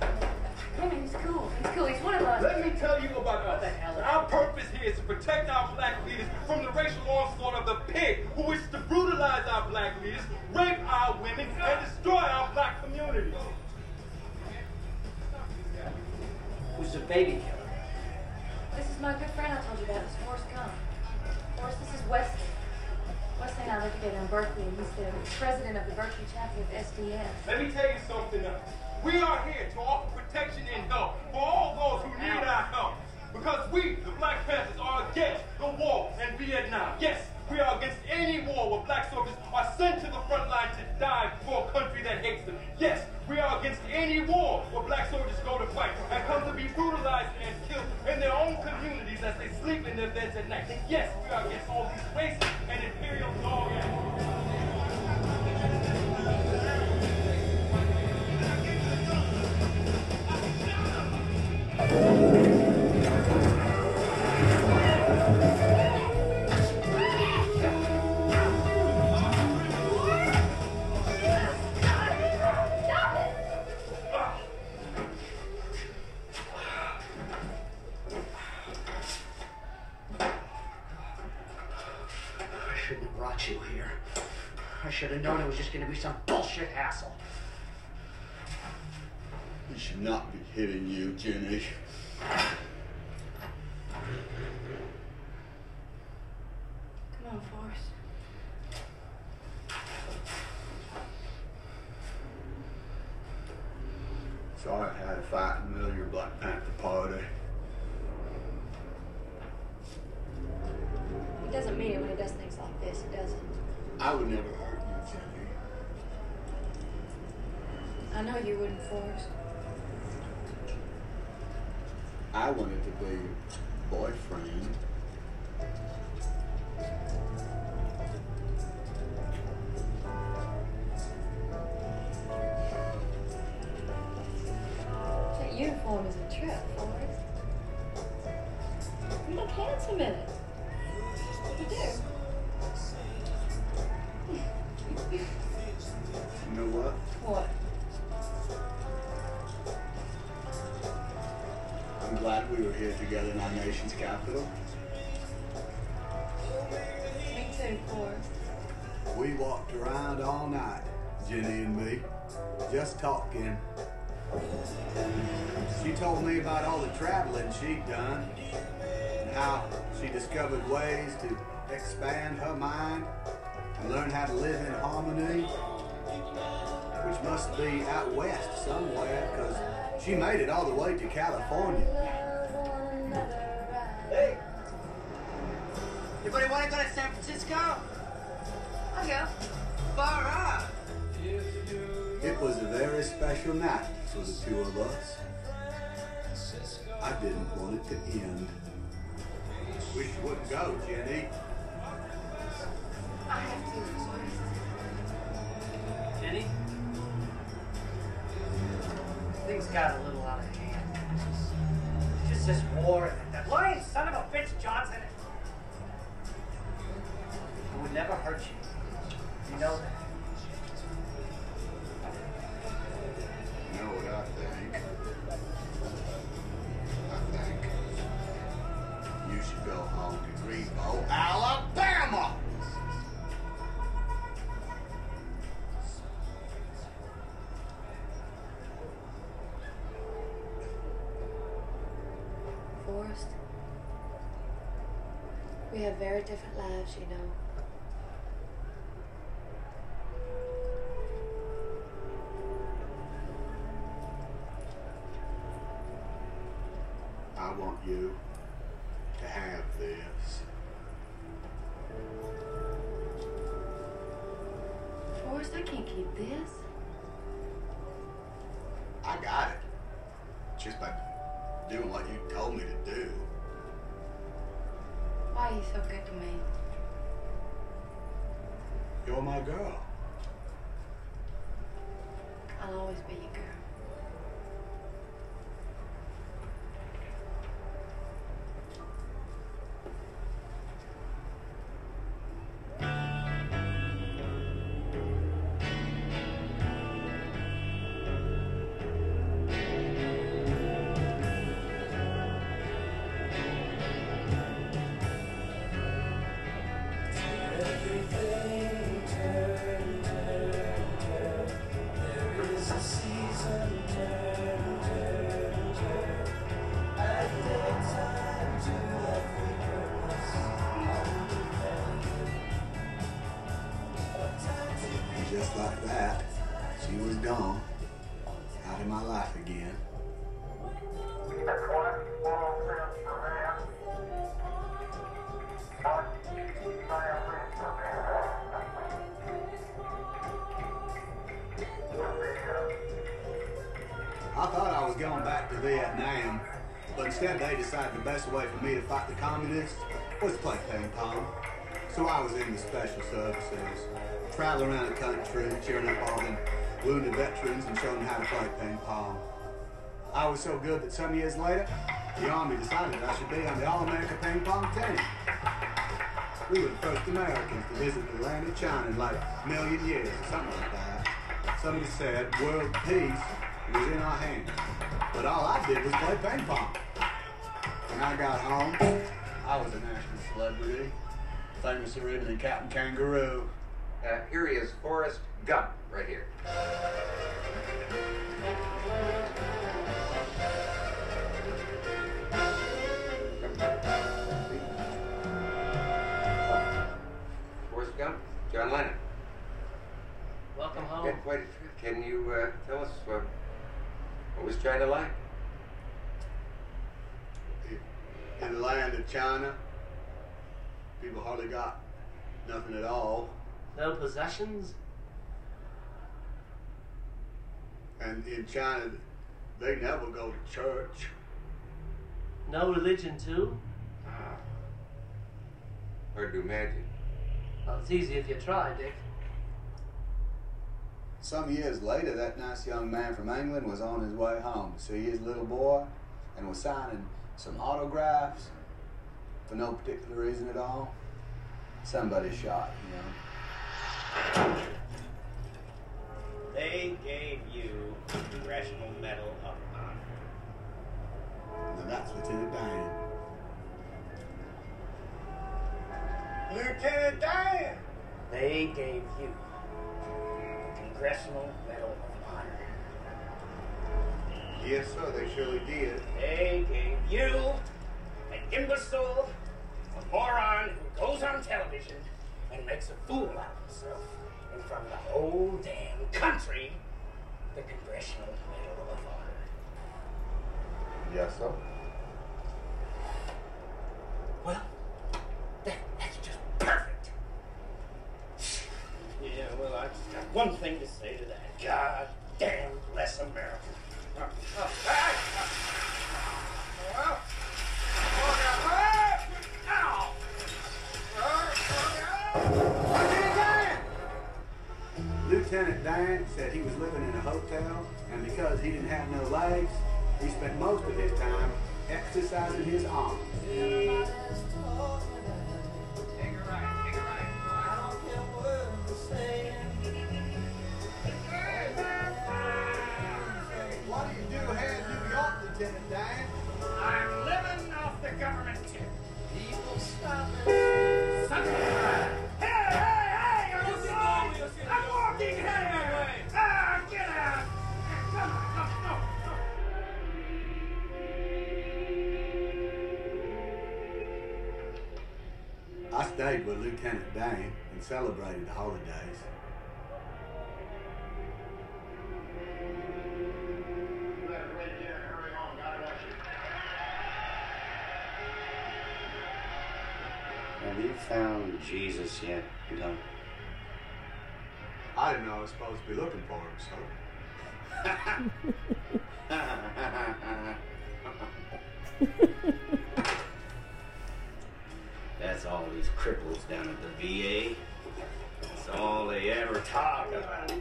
S24: Yeah, he's cool. He's cool. He's one of us.
S23: Let me tell you about us. Our purpose here is to protect our black leaders from the racial onslaught of the pig who wishes to brutalize our black leaders, rape our women, and destroy our black communities.
S15: Who's the baby killer?
S24: This is my good friend I told you about. Together in Berkeley, he's the president of the Berkeley chapter of SDS.
S23: Let me tell you something. We are here to offer protection and help for all those who need our help. Because we, the Black Panthers, are against the war in Vietnam. Yes, we are against any war where black soldiers are sent to the front line to die for a country that hates them. Yes, we are against any war where black soldiers go to fight and come to be brutalized and killed in their own communities as they sleep in their beds at night. Yes, we are against all these racist and imperial dog acts.
S15: I should have known it was just going to be some bullshit hassle.
S2: We should not be hitting you, Jenny.
S24: That uniform is a trip, Forrest. You look handsome in it. You do.
S2: You know what?
S24: What?
S2: I'm glad we were here together in our nation's capital.
S24: Me too, Forrest.
S2: We walked around all night, Jenny and me, just talking. She told me about all the traveling she'd done and how she discovered ways to expand her mind and learn how to live in harmony, which must be out west somewhere because she made it all the way to California.
S25: Hey! Anybody want to go to San Francisco?
S24: I'll go.
S25: Far out.
S2: It was a very special night for the two of us. I didn't want it to end. Wish you wouldn't go, Jenny.
S24: I have to, Forrest.
S15: Jenny? Things got a little out of hand. Just this war and that lying son of a bitch Johnson. It would never hurt you. You know that.
S2: You know what I think? You should go home to Greenbow, Alabama!
S24: Forrest. We have very different lives, you know.
S2: I want you have this.
S24: Forrest, I can't keep this.
S2: I got it. Just by doing what you told me to do.
S24: Why are you so good to me?
S2: You're my girl.
S24: I'll always be your girl.
S2: I thought I was going back to Vietnam, but instead they decided the best way for me to fight the communists was to play ping pong. So I was in the special services, traveling around the country, cheering up all the wounded veterans and showing them how to play ping pong. I was so good that some years later, the Army decided I should be on the All-America ping pong team. We were the first Americans to visit the land of China in like a million years, or something like that. Somebody said world peace was in our hands. But all I did was play ping pong. When I got home, I was a national celebrity, famouser even than Captain Kangaroo.
S26: Uh, here he is, Forrest Gump, right here. Forrest Gump, John Lennon.
S15: Welcome home.
S26: Yeah, quite a trip. Can you uh, tell us uh, what was China like?
S2: In the land of China, people hardly got nothing at all.
S15: No possessions?
S2: And in China, they never go to church.
S15: No religion, too? Ah.
S26: Hard to imagine.
S15: Well, it's easy if you try, Dick.
S2: Some years later, that nice young man from England was on his way home to see his little boy and was signing some autographs for no particular reason at all. Somebody shot, you know.
S17: They gave you the Congressional Medal of Honor.
S2: Now that's Lieutenant Dan.
S17: Lieutenant Dan! They gave you the Congressional Medal of Honor.
S2: Yes, sir, they surely did.
S17: They gave you an imbecile, a moron who goes on television and makes a fool out of himself in front of the whole damn country the Congressional Medal of Honor.
S2: Yes, sir.
S17: Well, that, that's just perfect. Yeah, well, I just got one thing to say to that. God damn bless America.
S2: Lieutenant Dan said he was living in a hotel, and because he didn't have no legs, he spent most of his time exercising his arms. Celebrated the holidays.
S9: Have you found Jesus yet, Doug?
S2: I didn't know I was supposed to be looking for him, so.
S9: That's all these cripples down at the VA. All they ever talk about.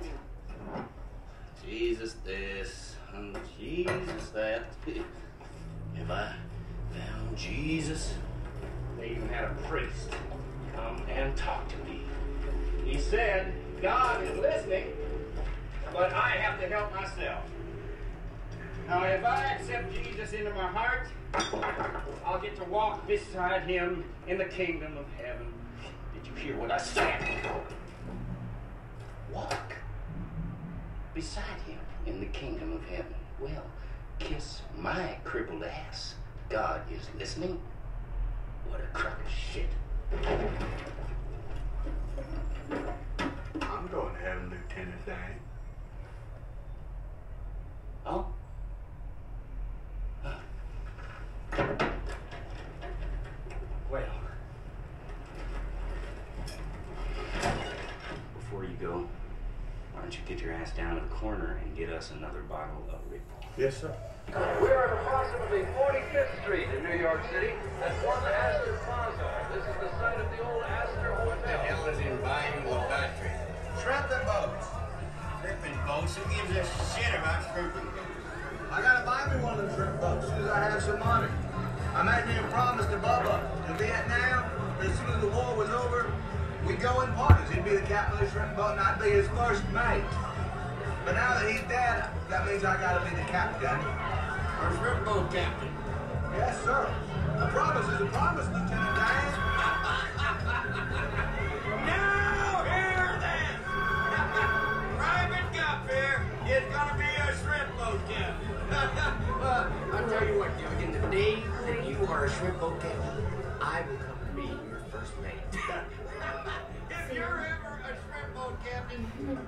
S9: Jesus this, and Jesus that. if I found Jesus?
S17: They even had a priest come and talk to me. He said, God is listening, but I have to help myself. Now, if I accept Jesus into my heart, I'll get to walk beside him in the kingdom of heaven. Did you
S9: hear what I said. Walk beside him in the kingdom of heaven. Well, kiss my crippled ass. God is listening. What a crock of shit.
S2: I'm going to heaven, Lieutenant Dan.
S9: Oh? Well, before you go, why don't you get your ass down to the corner and get us another bottle of Ripple?
S27: Yes, sir.
S28: We're at approximately 45th Street in New York City at One Astor Plaza. This is the site of the old Astor
S17: What the
S28: Hotel.
S17: hell is in buying Bayou La Batre?
S2: Shrimping boats.
S17: Shrimping boats? Who gives a shit about shrimping?
S2: I gotta buy me one of them shrimp boats as soon as I have some money. I made me a promise to Bubba to Vietnam. As soon as the war was over, we'd go in partners. He'd be the captain of the shrimp boat, and I'd be his first mate. But now that he's dead, that means I gotta be the captain.
S17: Or shrimp boat captain?
S2: Yes, sir. A promise is a promise, Lieutenant Dan.
S17: Now, here then! Private Gump here is gonna be a shrimp boat captain.
S9: Uh, I'll tell you what, Gilligan, the day that you are a shrimp boat captain, I will come to be your first mate.
S17: if you're ever a shrimp boat captain,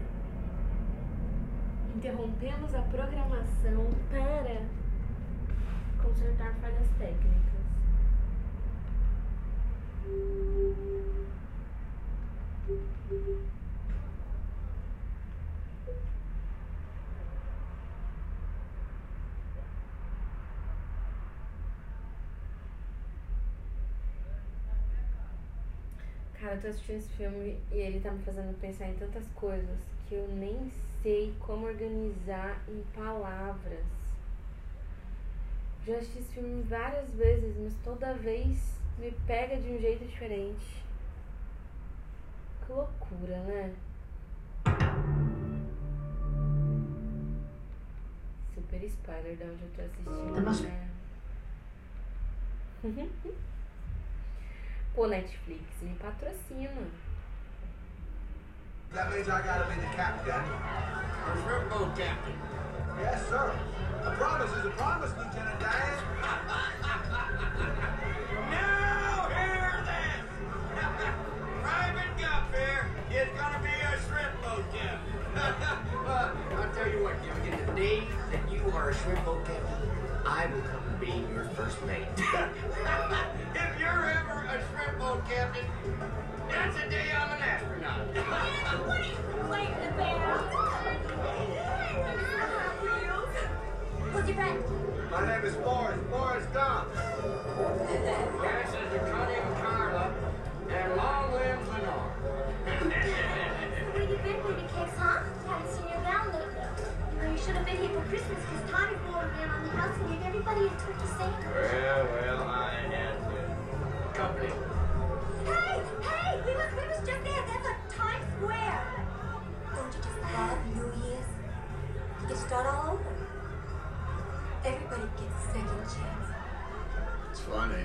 S1: Interrompemos a programação para consertar falhas técnicas. Cara, eu tô assistindo esse filme e ele tá me fazendo pensar em tantas coisas que eu nem sei como organizar em palavras. Já assisti esse filme várias vezes, mas toda vez me pega de um jeito diferente. Que loucura, né? Super spoiler de onde eu tô assistindo, né? Pô, Netflix, me patrocina.
S2: That means I gotta be the captain.
S17: Or shrimp boat captain.
S2: Yes, sir. A promise is a promise, Lieutenant Dan.
S17: Now, here then! Private Gump here is gonna be a shrimp boat captain.
S9: Uh, I'll tell you what, Gilligan, the day that you are a shrimp boat captain, I will come to be your first mate.
S17: if you're ever a shrimp boat captain,
S2: funny,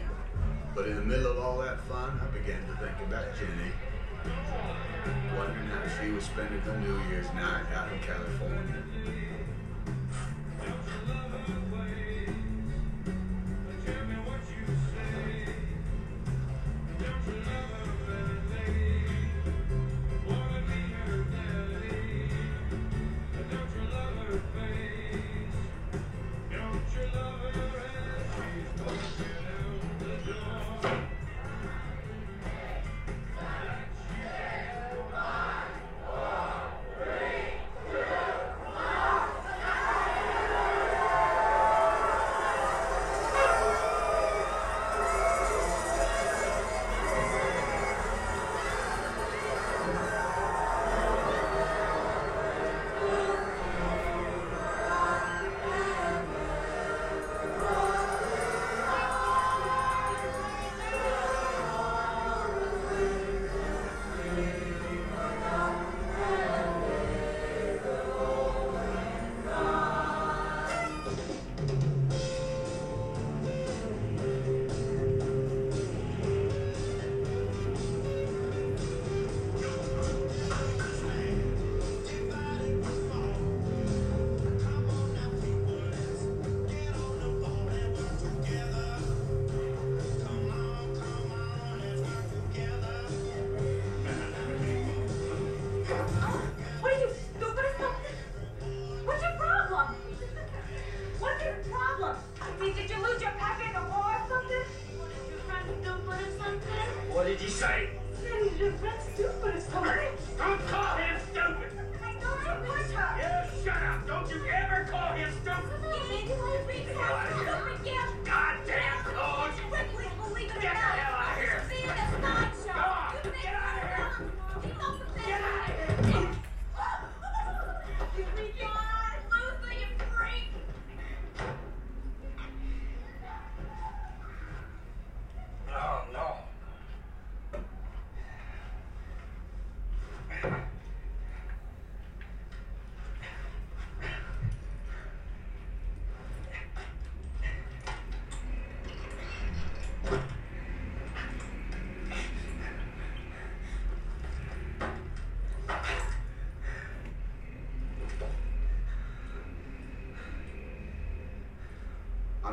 S2: but in the middle of all that fun, I began to think about Jenny. Wondering how she was spending her New Year's night out in California.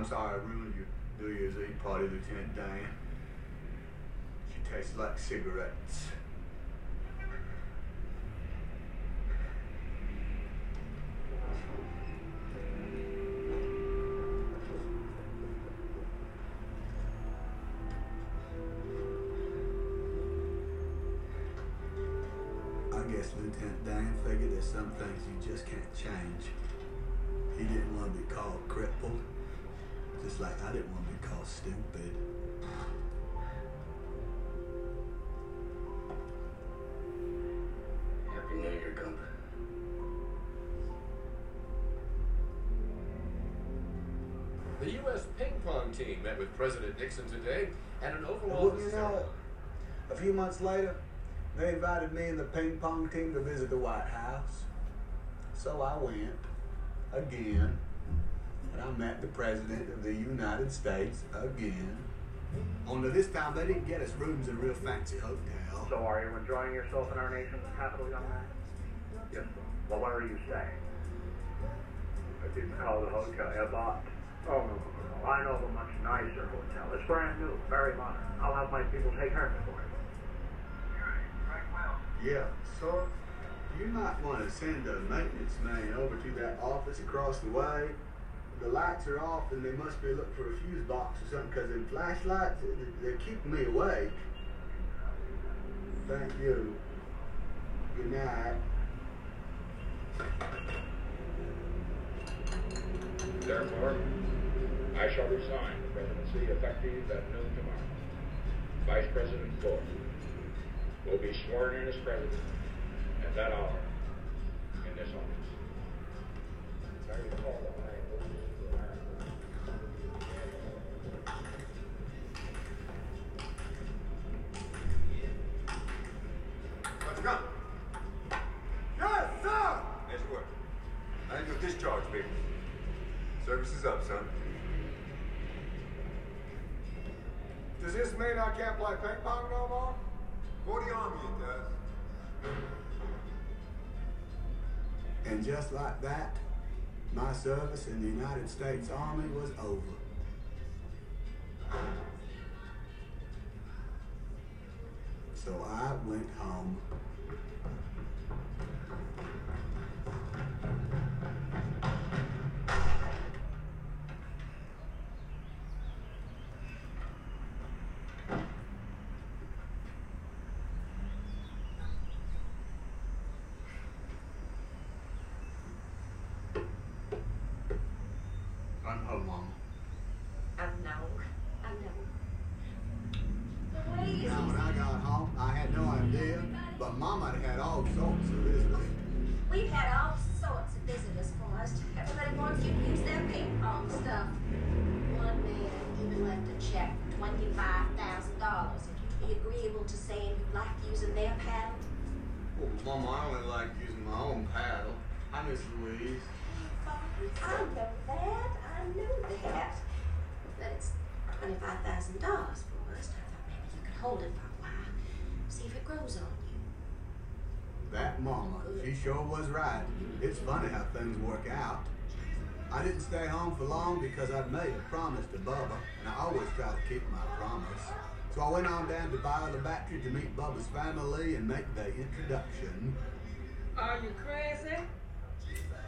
S2: I'm sorry oh, I ruined your New Year's Eve party, Lieutenant Dan. She tastes like cigarettes. I guess Lieutenant Dan figured there's some things you just can't change. He didn't want to be called crippled, just like I didn't want to be called stupid.
S17: Happy New Year, Gump.
S29: The U.S. ping pong team met with President Nixon today and an Oval
S2: Well, you know, a few months later, they invited me and the ping pong team to visit the White House. So I went again, and I met the President of the United States again. Only this time they didn't get us rooms in a real fancy hotel.
S6: So are you enjoying yourself in our nation's capital, young man?
S2: Yes, sir.
S6: Well, where are you staying? I didn't call the hotel I bought. Oh, no, no, no. I know of a much nicer hotel. It's brand new, very modern. I'll have my people take care of it for you.
S2: Yeah, sir. You might want to send a maintenance man over to that office across the way. The lights are off and they must be looking for a fuse box or something because them flashlights, they- keeping me awake. Thank you. Good night.
S30: Therefore, I shall resign the presidency effective at noon tomorrow. Vice President Ford will be sworn in as president at that hour in this office.
S2: Like that, my service in the United States Army was over. So I went home. Sure was right. It's funny how things work out. I didn't stay home for long because I'd made a promise to Bubba, and I always try to keep my promise. So I went on down to Bayou La Batre to meet Bubba's family and make the introduction.
S31: Are you crazy?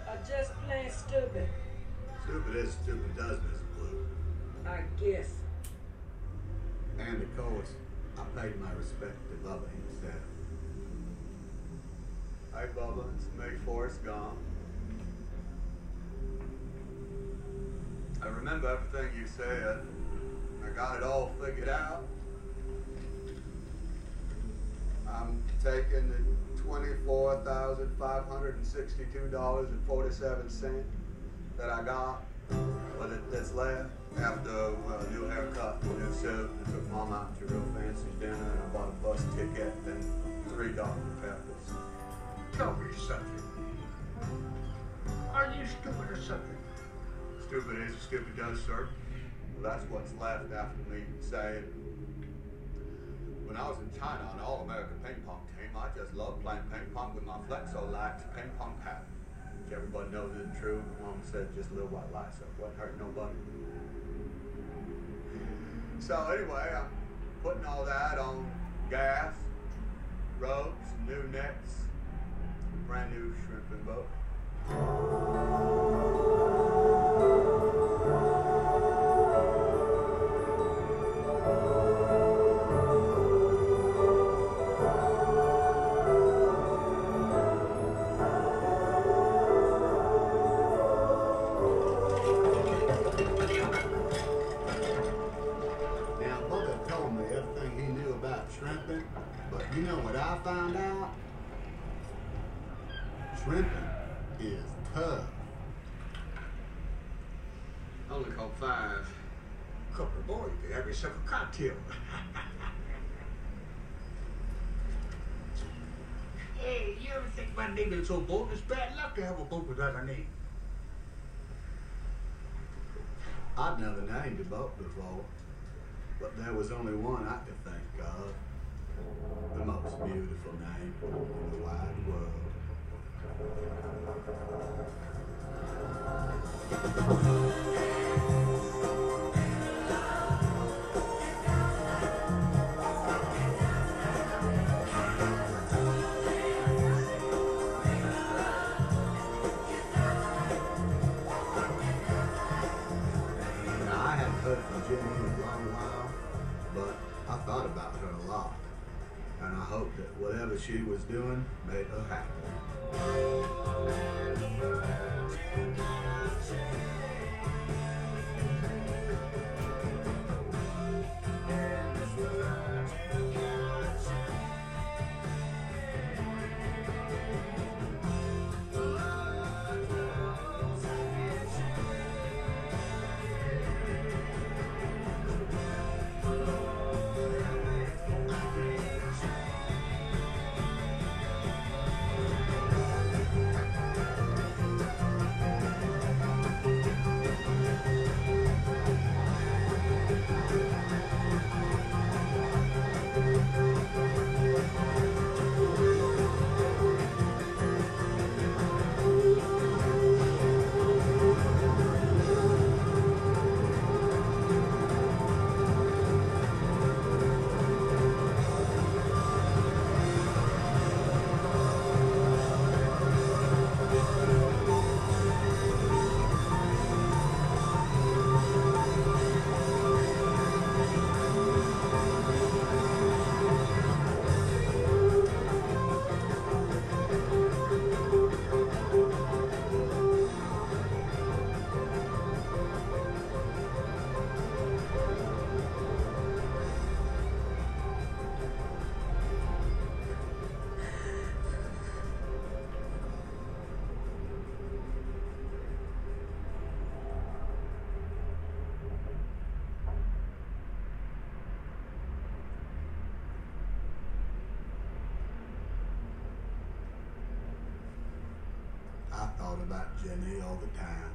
S31: Or just plain stupid?
S2: Stupid is stupid does, Miss Blue.
S31: I guess.
S2: And of course, I paid my respect to Bubba himself. Hey Bubba, it's me, Forrest Gump. I remember everything you said. I got it all figured out. I'm taking the twenty-four thousand five hundred and sixty-two dollars and forty-seven cents that I got, but it, that's left after a new haircut, a new suit, and took mom out to real fancy dinner, and I bought a bus ticket and three Dr.
S32: Tell me something. Are you stupid or something?
S2: Stupid is, stupid does, sir. Well, that's what's left after me saying. When I was in China on the All American Ping Pong team, I just loved playing ping pong with my Flex-O-Lite ping pong paddle. Everybody knows it's true. Mom said just a little white lie, so it wasn't hurting nobody. So anyway, I'm putting all that on gas, ropes, new nets, brand new shrimp and boat. You
S3: ever think my name is so bold? It's bad luck to have a boat without a name.
S2: I'd never named a boat before, but there was only one I could think of. The most beautiful name in the wide world. That whatever she was doing made her happy. About Jenny all the time.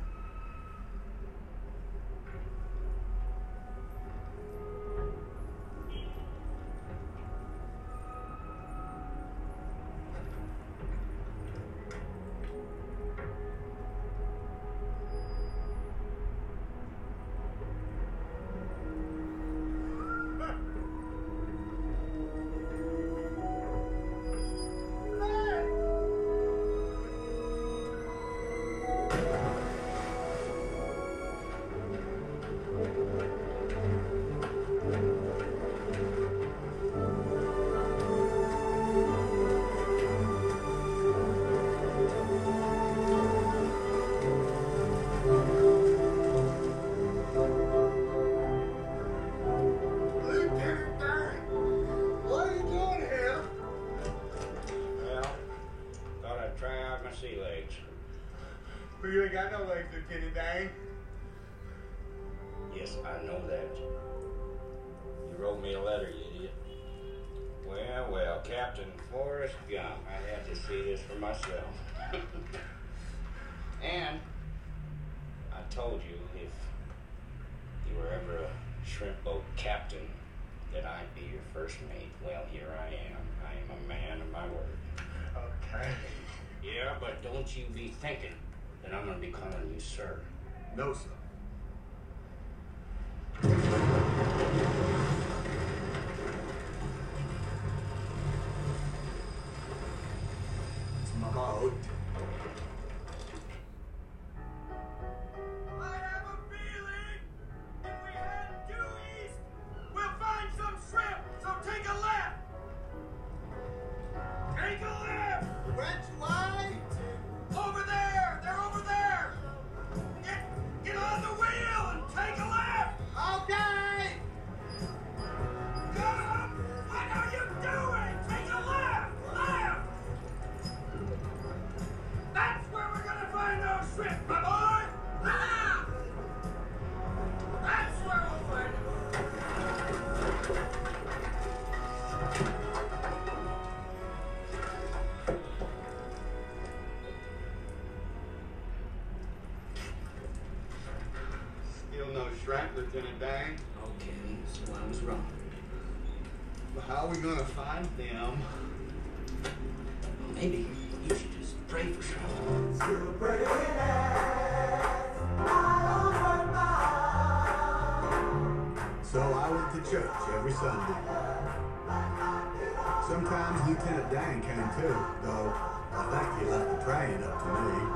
S3: You ain't got no legs, Lieutenant Dan.
S9: Yes, I know that. You wrote me a letter, you idiot. Well, well, Captain Forrest Gump, I had to see this for myself. and I told you if you were ever a shrimp boat captain that I'd be your first mate. Well, here I am. I am a man of my word.
S3: Okay.
S9: Yeah, but don't you be thinking that I'm gonna be calling you sir.
S2: No, sir. Sometimes Lieutenant Dan came too, though I think he left the praying up to me.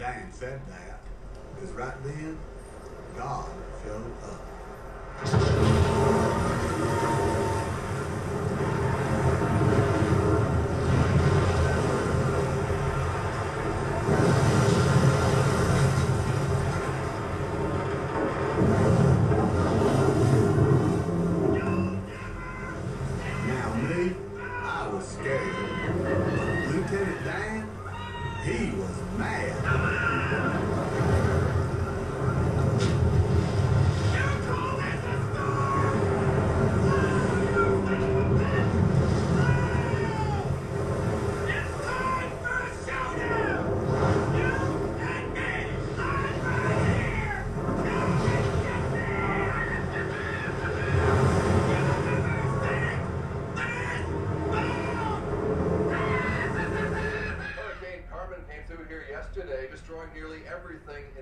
S2: Dan said that, because right then,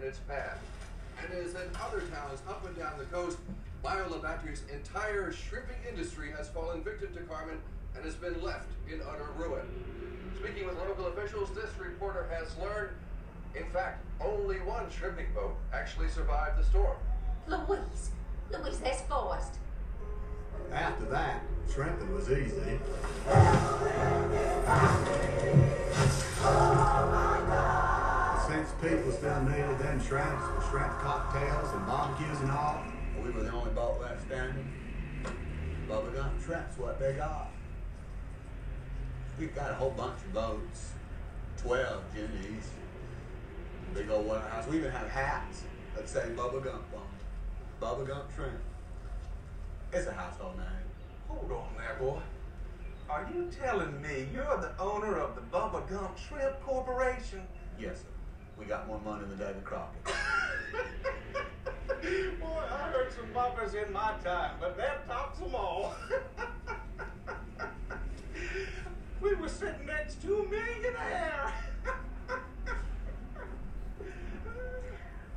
S33: its path. And as in other towns up and down the coast, Bayou La entire shrimping industry has fallen victim to Carmen and has been left in utter ruin. Speaking with local officials, this reporter has learned, in fact, only one shrimping boat actually survived the storm.
S4: Louise, Louise, that's Forrest.
S2: After that, shrimping was easy. Oh, Since people still needed them shrimps for shrimp cocktails and barbecues and all, we were the only boat left standing. Bubba Gump shrimp's what they got. We've got a whole bunch of boats, 12 Jennies, big old warehouse. We even have hats that say Bubba Gump on them. Bubba Gump Shrimp. It's a household name.
S3: Hold on there, boy. Are you telling me you're the owner of the Bubba Gump Shrimp Corporation?
S2: Yes, sir. We got more money than Davy Crockett.
S3: Boy, I heard some bumpers in my time, but that tops them all. we were sitting next to a millionaire.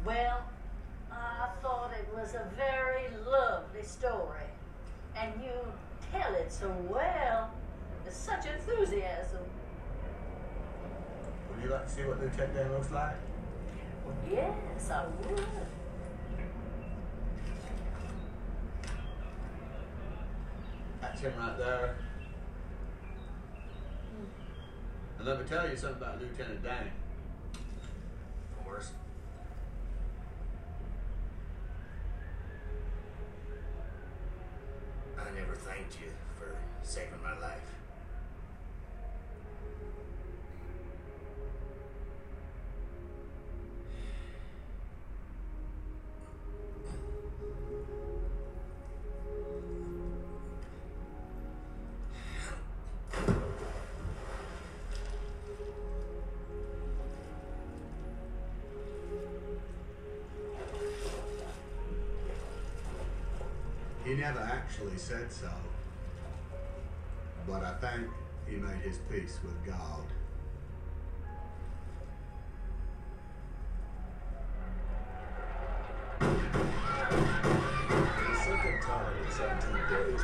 S34: Well, I thought it was a very lovely story. And you tell it so well. With such enthusiasm.
S2: Would you like to see what the Lieutenant Dan looks like?
S34: Yes, I would.
S2: That's him right there. And let me tell you something about Lieutenant Dan.
S35: Never
S2: actually said so. But I think he made his peace with God.
S36: The second time in 17 days,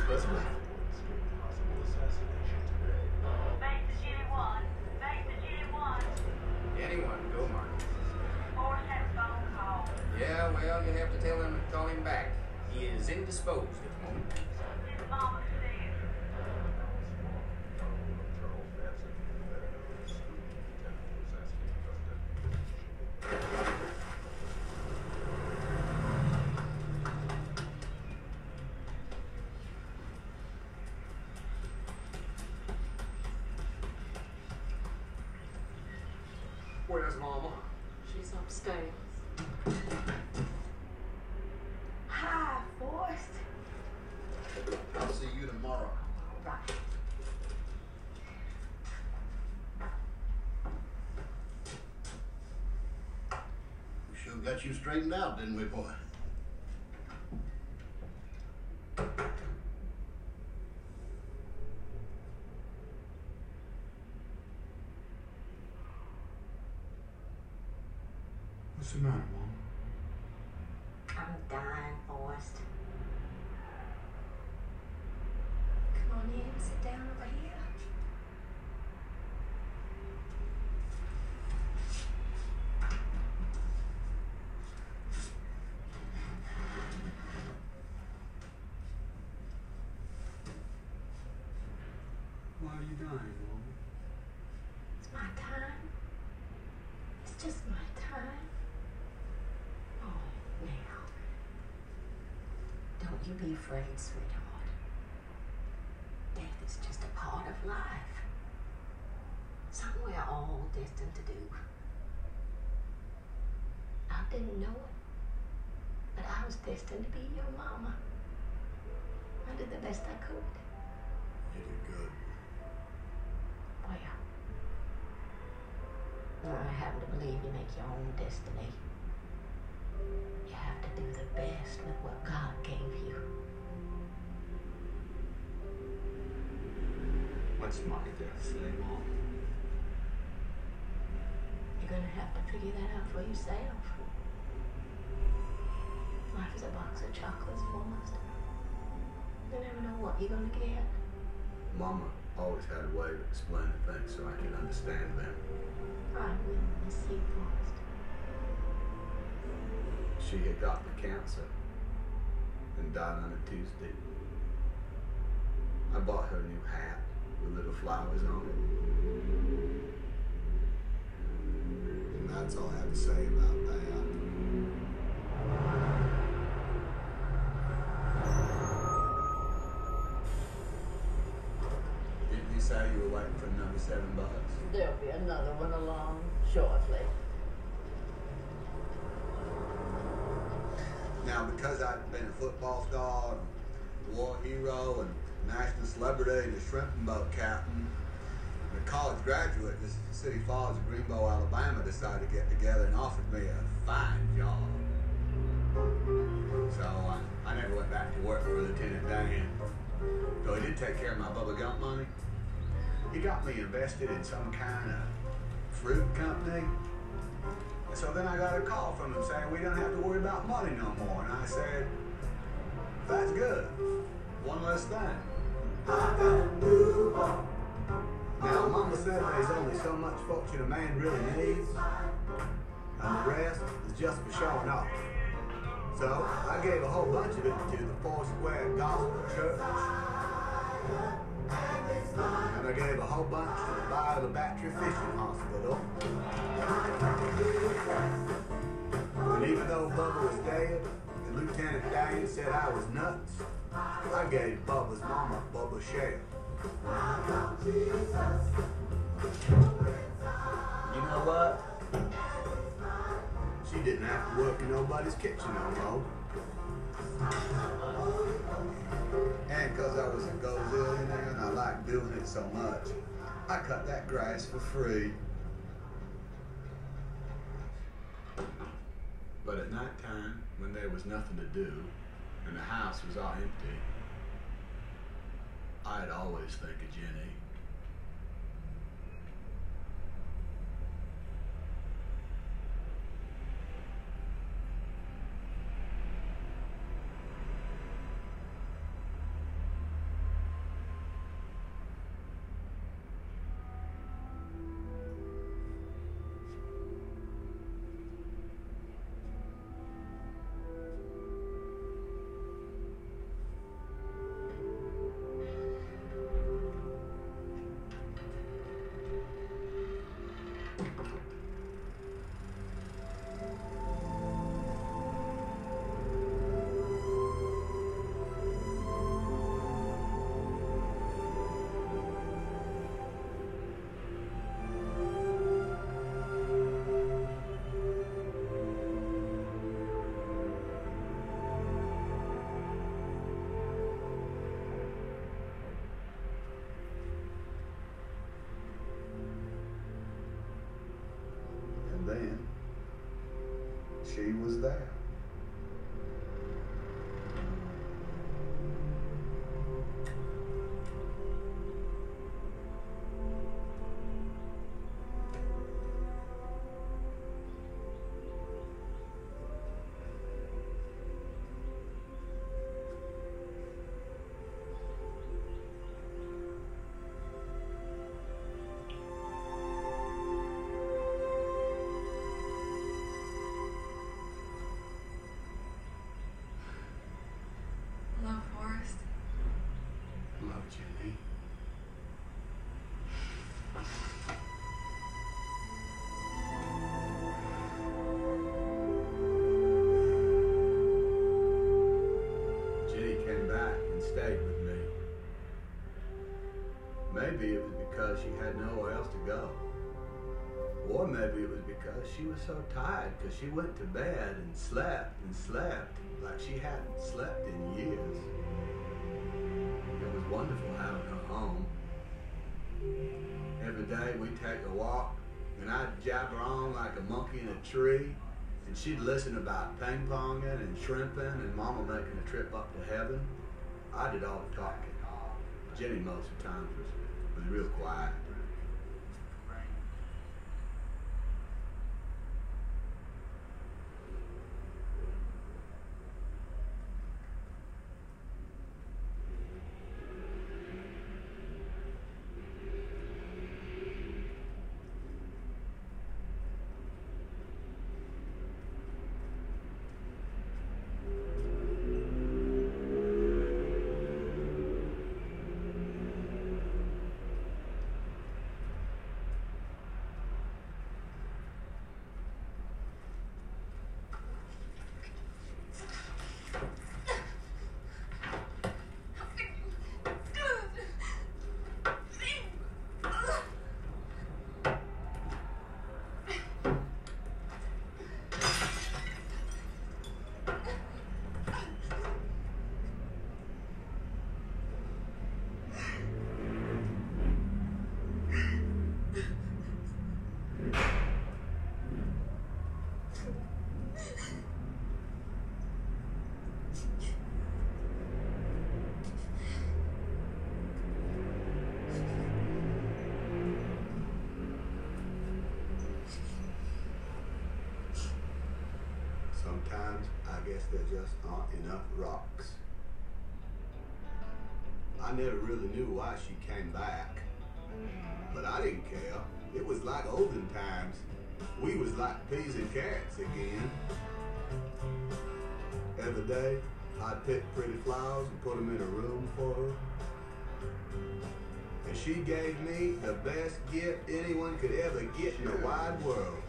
S33: Where's Mama?
S34: She's upstairs. Hi, Forrest.
S36: I'll see you tomorrow.
S34: Right.
S36: We sure got you straightened out, didn't we, boy?
S2: What's the matter, Mom?
S34: I'm dying, Forrest. Come on in, sit down over here.
S2: Why are you dying, Mom?
S34: It's my time. It's just my time. Oh, now. Don't be afraid, sweetheart. Death is just a part of life. Something we're all destined to do. I didn't know it, but I was destined to be your mama. I did the best I could.
S2: You did good.
S34: Well, I happen to believe you make your own destiny. To do the best with what God gave you.
S2: What's my destiny, Mom?
S34: You're gonna have to figure that out for yourself. Life is a box of chocolates, Forrest. You never know what you're gonna get.
S2: Mama always had a way of explaining things so I could understand them.
S34: I witness you, Forrest.
S2: She had got the cancer and died on a Tuesday. I bought her a new hat with little flowers on it. And that's all I have to say about that. Didn't you say you were waiting for another seven bucks?
S34: There'll be another one along shortly.
S2: Because I've been a football star, and war hero, and national celebrity, and a shrimping boat captain, and a college graduate, the City Falls of Greenbow, Alabama, decided to get together and offered me a fine job. So I, I never went back to work for Lieutenant Dan. Though he did take care of my Bubba Gump money. He got me invested in some kind of fruit company. So then I got a call from him saying we don't have to worry about money no more. And I said, that's good. One less thing. Now, Mama said there's only so much fortune a man really needs, and the rest is just for showing off. So I gave a whole bunch of it to the Four Square Gospel Church. And I gave a whole bunch to the Bayou La Batre Fishing Hospital. And even though Bubba was dead, and Lieutenant Dan said I was nuts, I gave Bubba's mama Bubba share. You know what? She didn't have to work in nobody's kitchen no more. And because I was a go-zillionaire and I liked doing it so much, I cut that grass for free. But at night time, when there was nothing to do, and the house was all empty, I'd always think of Jenny. Was there. Maybe it was because she had nowhere else to go. Or maybe it was because she was so tired because she went to bed and slept and slept like she hadn't slept in years. It was wonderful having her home. Every day we'd take a walk and I'd jabber on like a monkey in a tree and she'd listen about ping ponging and shrimping and mama making a trip up to heaven. I did all the talking. Jenny most of the time was, real quiet. Sometimes I guess there just aren't enough rocks. I never really knew why she came back. But I didn't care. It was like olden times. We was like peas and carrots again. Every day, I'd pick pretty flowers and put them in a room for her. And she gave me the best gift anyone could ever get in the wide world.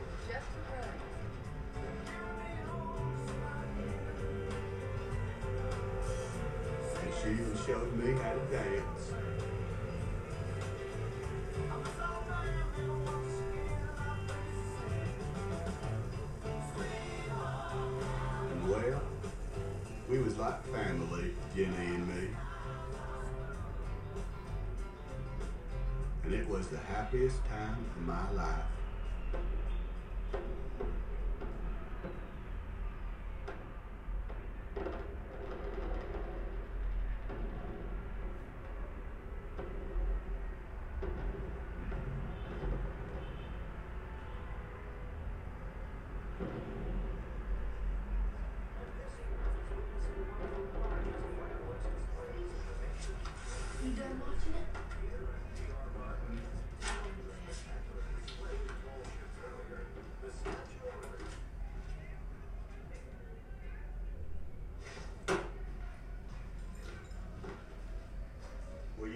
S2: Me how to dance. And well, we was like family, Jenny and me. And it was the happiest time of my life.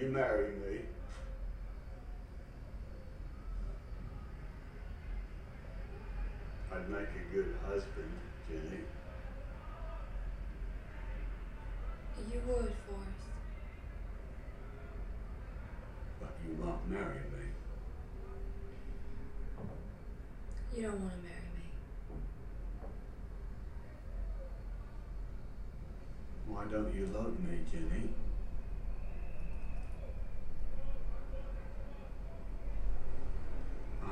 S37: You
S2: marry me? I'd make a good husband, Jenny.
S24: You would, Forrest.
S2: But you won't marry me.
S24: You don't want to marry me.
S2: Why don't you love me, Jenny?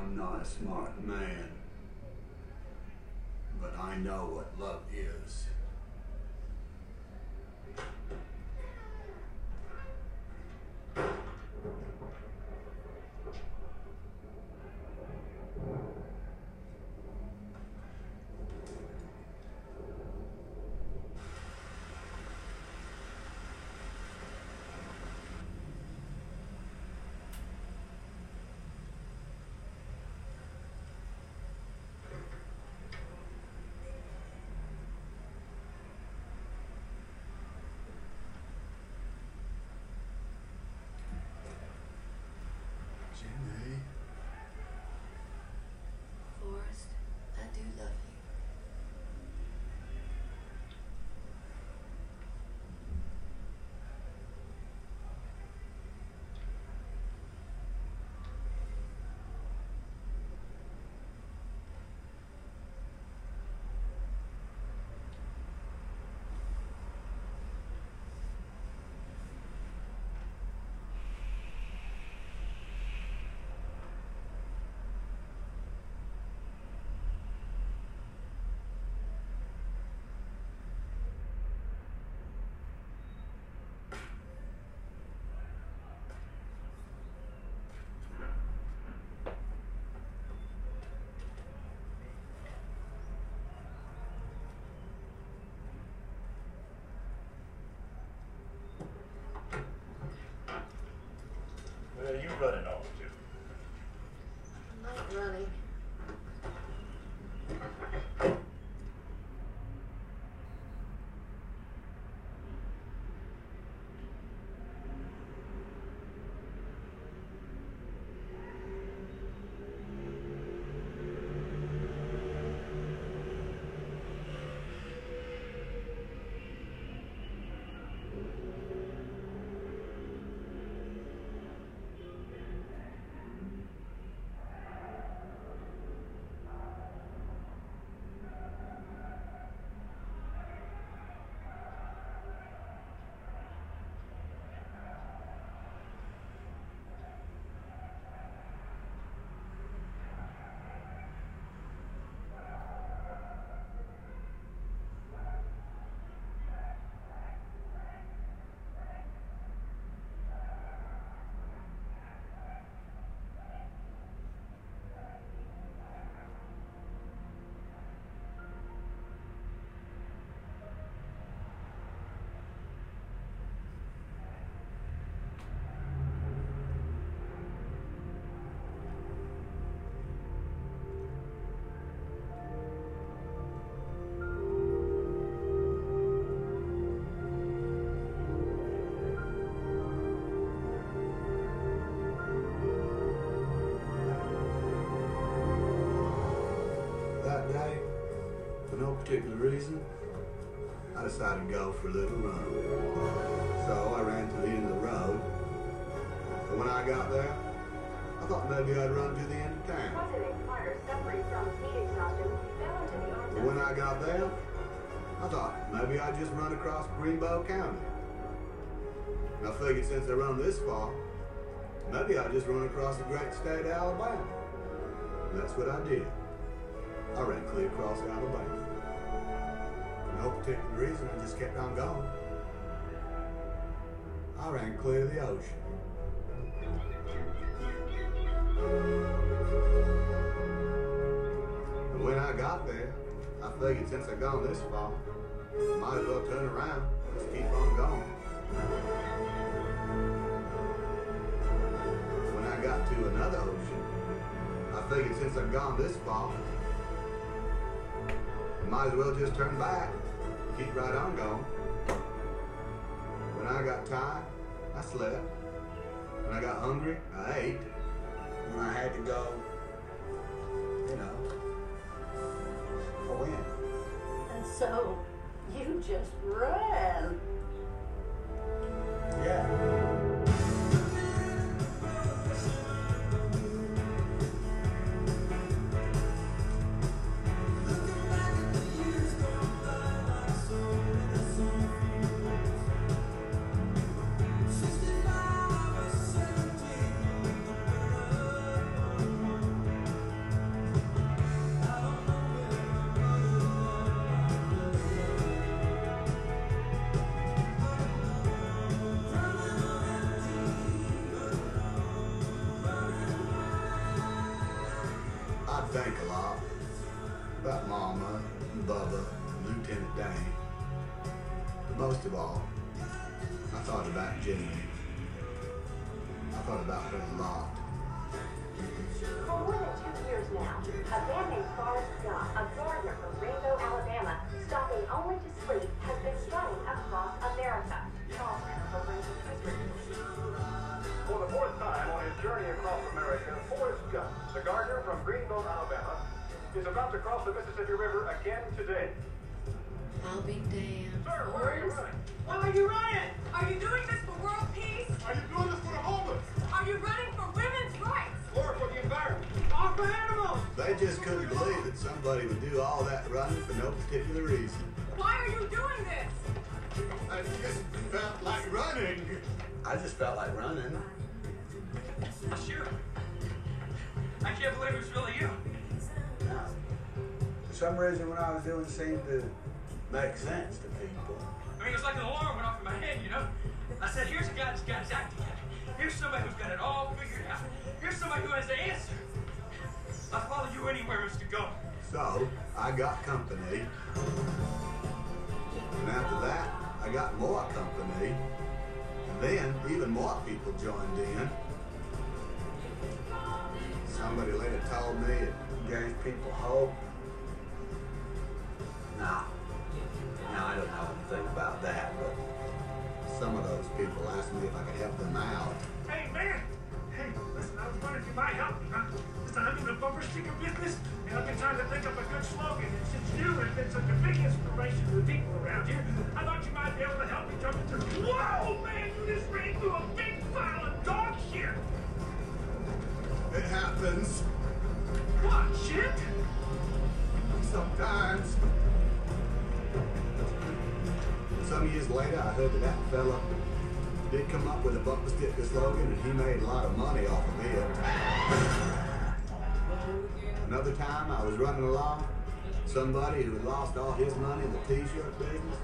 S2: I'm not a smart man, but I know what love is. Jenny.
S24: Forrest, I do love you.
S2: Particular reason, I decided to go for a little run. So I ran to the end of the road. But when I got there, I thought maybe I'd run to the end of town.
S37: President Carter, suffering from heat exhaustion, fell into the arms
S2: But when I got there, I thought maybe I'd just run across Greenbow County. And I figured since I run this far, maybe I'd just run across the great state of Alabama. And that's what I did. I ran clear across Alabama. No particular reason, I just kept on going. I ran clear of the ocean. And when I got there, I figured since I'd gone this far, I might as well turn around, just keep on going. When I got to another ocean. I figured since I've gone this far, I might as well just turn back. Keep right on going. When I got tired, I slept. When I got hungry, I ate. When I had to go, you know, I went.
S34: And so you just ran.
S2: Yeah. Think a lot about Mama, and Bubba, and Lieutenant Dan. But most of all, I thought about Jenny. I thought about her a lot.
S37: For more than two years now, a man named Forrest Gump, a gardener
S38: is about to cross the Mississippi River again today.
S39: I'll be damned.
S38: Sir, where are you running?
S40: Why are you running? Are you doing this for world peace?
S38: Are you doing this for the homeless?
S40: Are you running for women's rights?
S38: Or for the environment?
S40: Or for animals?
S2: They just couldn't believe that somebody would do all that running for no particular reason.
S40: Why are you doing this?
S2: I just felt like running. I just felt like running.
S40: Shoot. I can't believe it's really you.
S2: Some reason, what I was doing seemed to make sense to people.
S40: I mean, it's like an alarm went off in my head, you know? I said, here's a guy that's got his act together. Here's somebody who's got it all figured out. Here's somebody who has the answer. I'll follow you anywhere, Mr. Go.
S2: So, I got company. And after that, I got more company. And then, even more people joined in. Somebody later told me it gave people hope. Nah. Now, I don't know anything about that, but some of those people asked me if I could help them out.
S19: Hey, man! Hey, listen, I was wondering if you might help me, huh? Listen, I'm in the bumper sticker business, and I've been trying to think up a good slogan, and since you have been such a big inspiration to the people around here, I thought you might be able to help me jump into... Whoa, man! You just ran through a big pile of dog shit!
S2: It happens.
S19: What, shit?
S2: Sometimes. Some years later, I heard that that fella did come up with a bumper sticker slogan, and he made a lot of money off of it. Another time, I was running along, somebody who had lost all his money in the t-shirt business.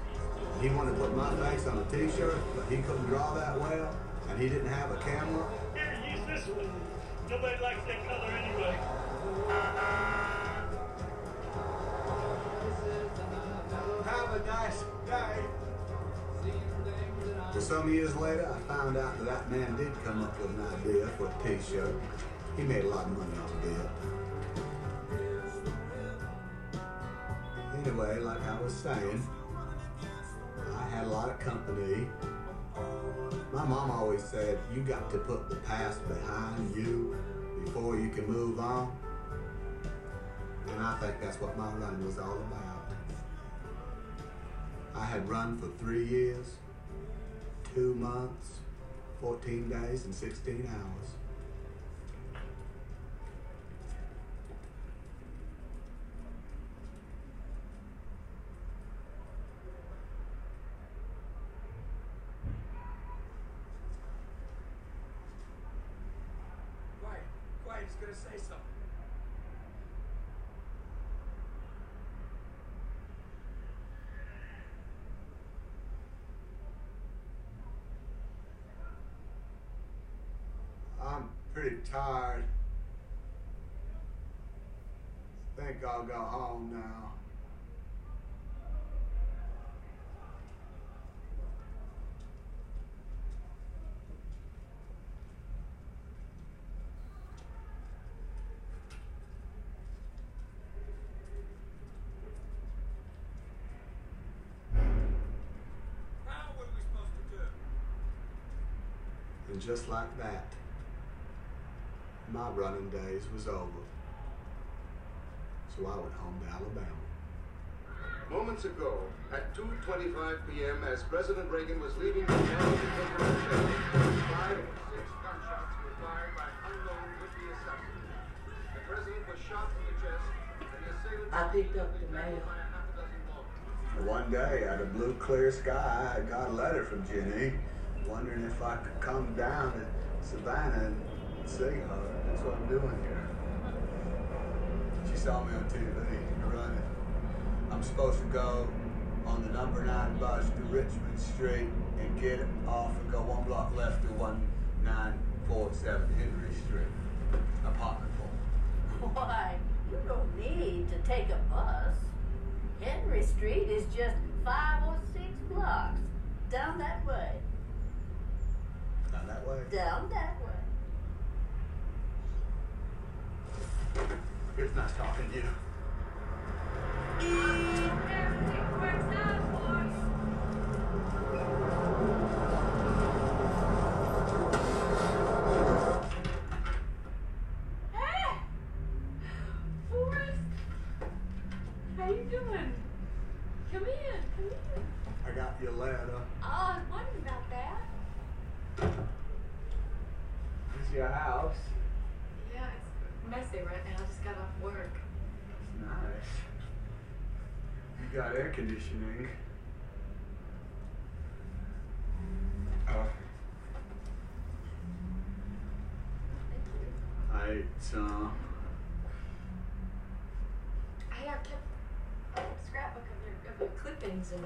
S2: He wanted to put my face on a t-shirt, but he couldn't draw that well, and he didn't have a camera.
S19: Here, use this one. Nobody likes that color anyway.
S2: Have a nice day. Well, some years later, I found out that that man did come up with an idea for a t-shirt. He made a lot of money off of it. Anyway, like I was saying, I had a lot of company. My mom always said, you got to put the past behind you before you can move on. And I think that's what my run was all about. I had run for three years, two months, 14 days, and 16 hours.
S40: Quiet. Quiet, he's gonna say something.
S2: pretty tired. Think I'll go home now. just like that my running days was over. So I went home to Alabama.
S41: Moments ago, at 2.25 p.m., as President Reagan was leaving the National Cathedral five or six gunshots were fired by unknown would-be assassin. The president was shot in the chest, and the assailant...
S34: I picked up the mail.
S2: One day, out of blue, clear sky, I got a letter from Jenny, wondering if I could come down to Savannah and see her. That's what I'm doing here. She saw me on TV running. I'm supposed to go on the number nine bus to Richmond Street and get off and go one block left to 1947 Henry Street. Apartment four.
S34: Why, you don't need to take a bus. Henry Street is just five or six blocks down that way.
S2: Down that way?
S34: Down that way.
S2: It's nice talking to you.
S24: Hey! Forrest! How you doing? Come in, come in.
S2: I got your letter.
S24: Oh, I was wondering about that.
S2: It's your house.
S24: Yeah, it's messy right now. I just got off work.
S2: It's nice. You got air conditioning. Oh. I ate some.
S24: Hey, I kept a scrapbook of your, of your clippings and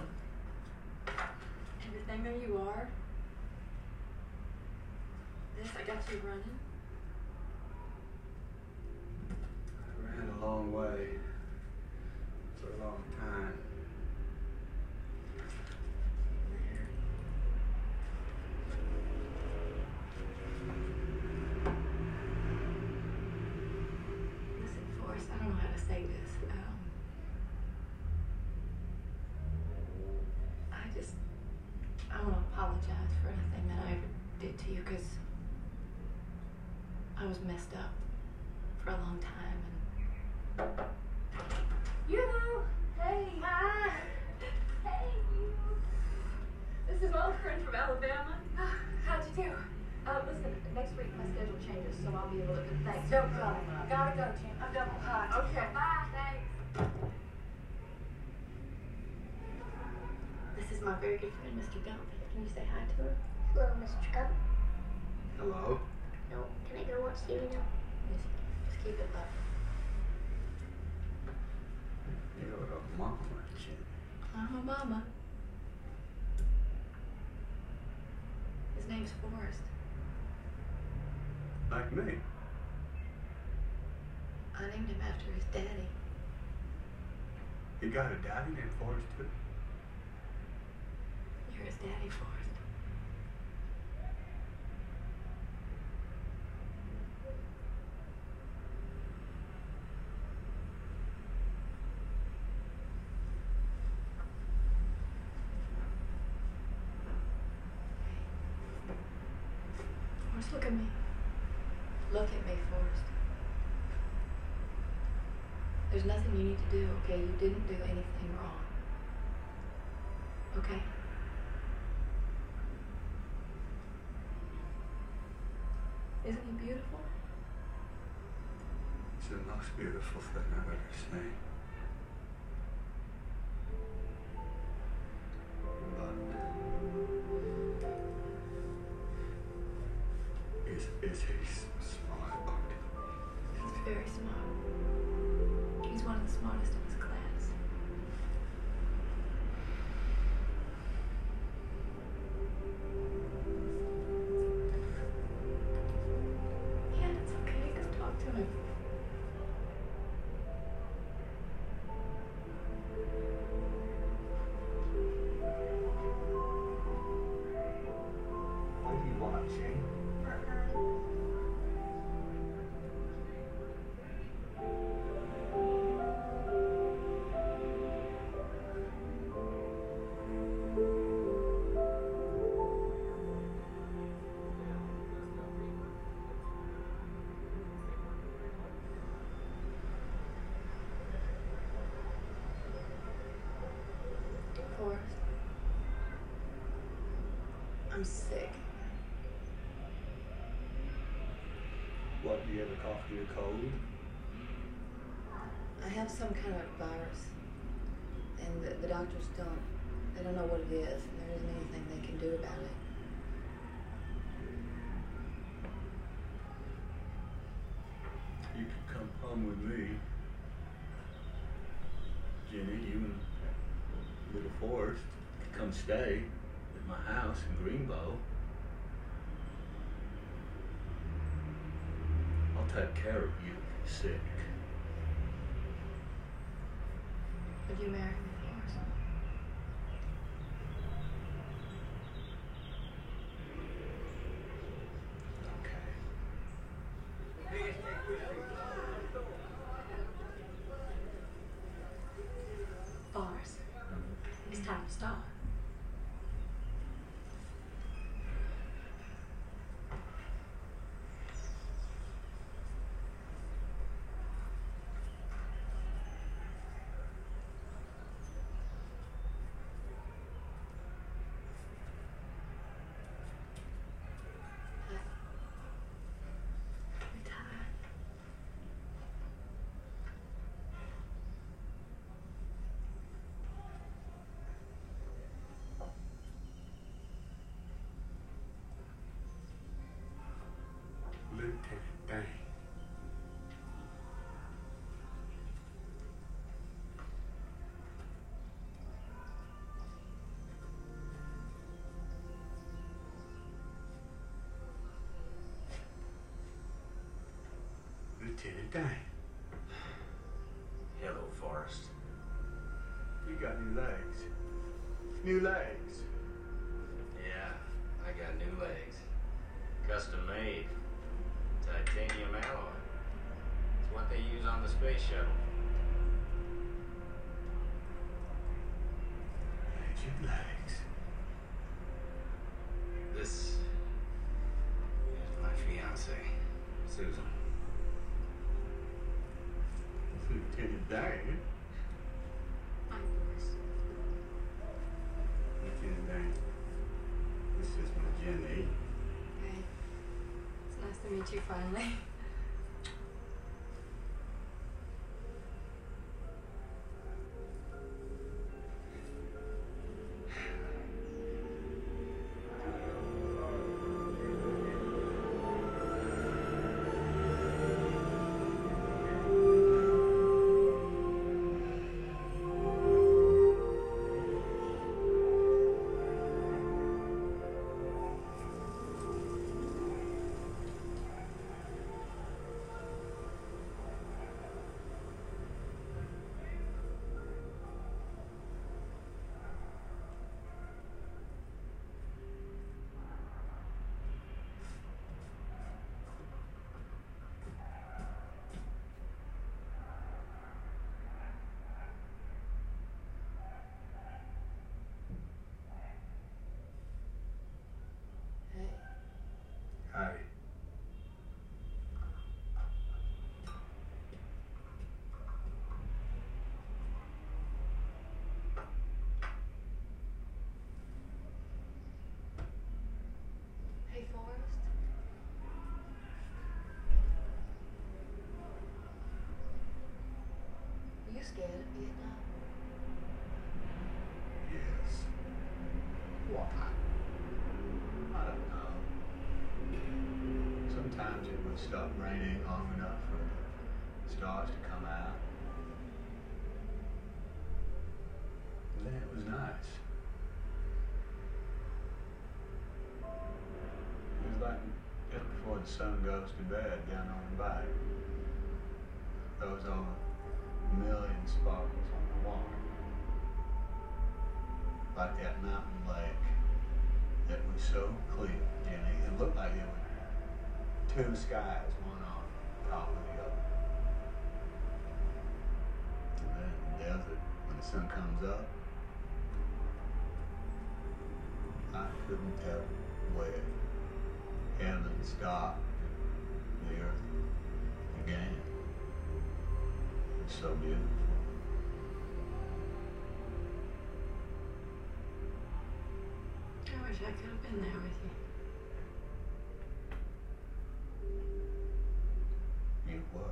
S24: everything. There you are. This, I got you running.
S2: I ran a long way for a long time.
S24: Listen, Forrest, I don't know how to say this. Um, I just, I want to apologize for anything that I ever did to you because was messed up for a long time. And you, hey, hi, hey, you. This is my old friend from Alabama. Ah, how'd you do? Uh, listen, next week my schedule changes, so I'll be able to. Thanks. No problem. Gotta go, Jim. I'm double packed. Ah, okay. Bye. Thanks. This is my very good friend, Mr. Gump. Can you say hi to her?
S12: Hello, Mr. Gump.
S2: Hello?
S12: No, can I go watch TV now?
S24: Just, just keep it up.
S2: You're a mama, Jenny.
S24: I'm a mama. His name's Forrest.
S2: Like me.
S24: I named him after his daddy.
S2: You got a daddy named Forrest too?
S24: You're his daddy, Forrest. Forrest, look at me. Look at me, Forrest. There's nothing you need to do, okay? You didn't do anything wrong. Okay? Isn't he beautiful?
S2: It's the most beautiful thing I've ever seen.
S24: Very smart. He's one of the smartest
S2: forth.
S24: I'm sick.
S2: What, do you have a cough or a cold?
S24: I have some kind of virus, and the, the doctors don't. They don't know what it is, and there isn't anything they can do about it.
S2: You can come home with me, Jenny come stay at my house in Greenbow. I'll take care of you if you're sick.
S24: Would you marry me, Forrest?
S12: Forrest, it's time to start.
S2: Lieutenant Dan. Lieutenant Dan.
S17: Hello, Forrest.
S2: You got new legs. New legs.
S17: Yeah, I got new legs. Custom made. Titanium alloy. It's what they use on the space shuttle.
S2: Magic legs.
S17: This is my fiance, Susan.
S2: Lieutenant Dan.
S12: I'm Forrest.
S2: Lieutenant Dan. This is my Jenny.
S24: Hey. It's nice to meet you finally. scared of Vietnam?
S2: Yes. Why? I don't know. Sometimes it would stop raining long enough for the stars to come out. And then it was nice. It was like just before the sun goes to bed down on the bay. Those all the million sparkles on the water like that mountain lake that was so clear, Jenny. It looked like there were two skies, one on top of the other. And then the desert, when the sun comes up, I couldn't tell where heaven stopped and the earth began. It's so beautiful.
S39: Wish I could have been there with you.
S2: You were.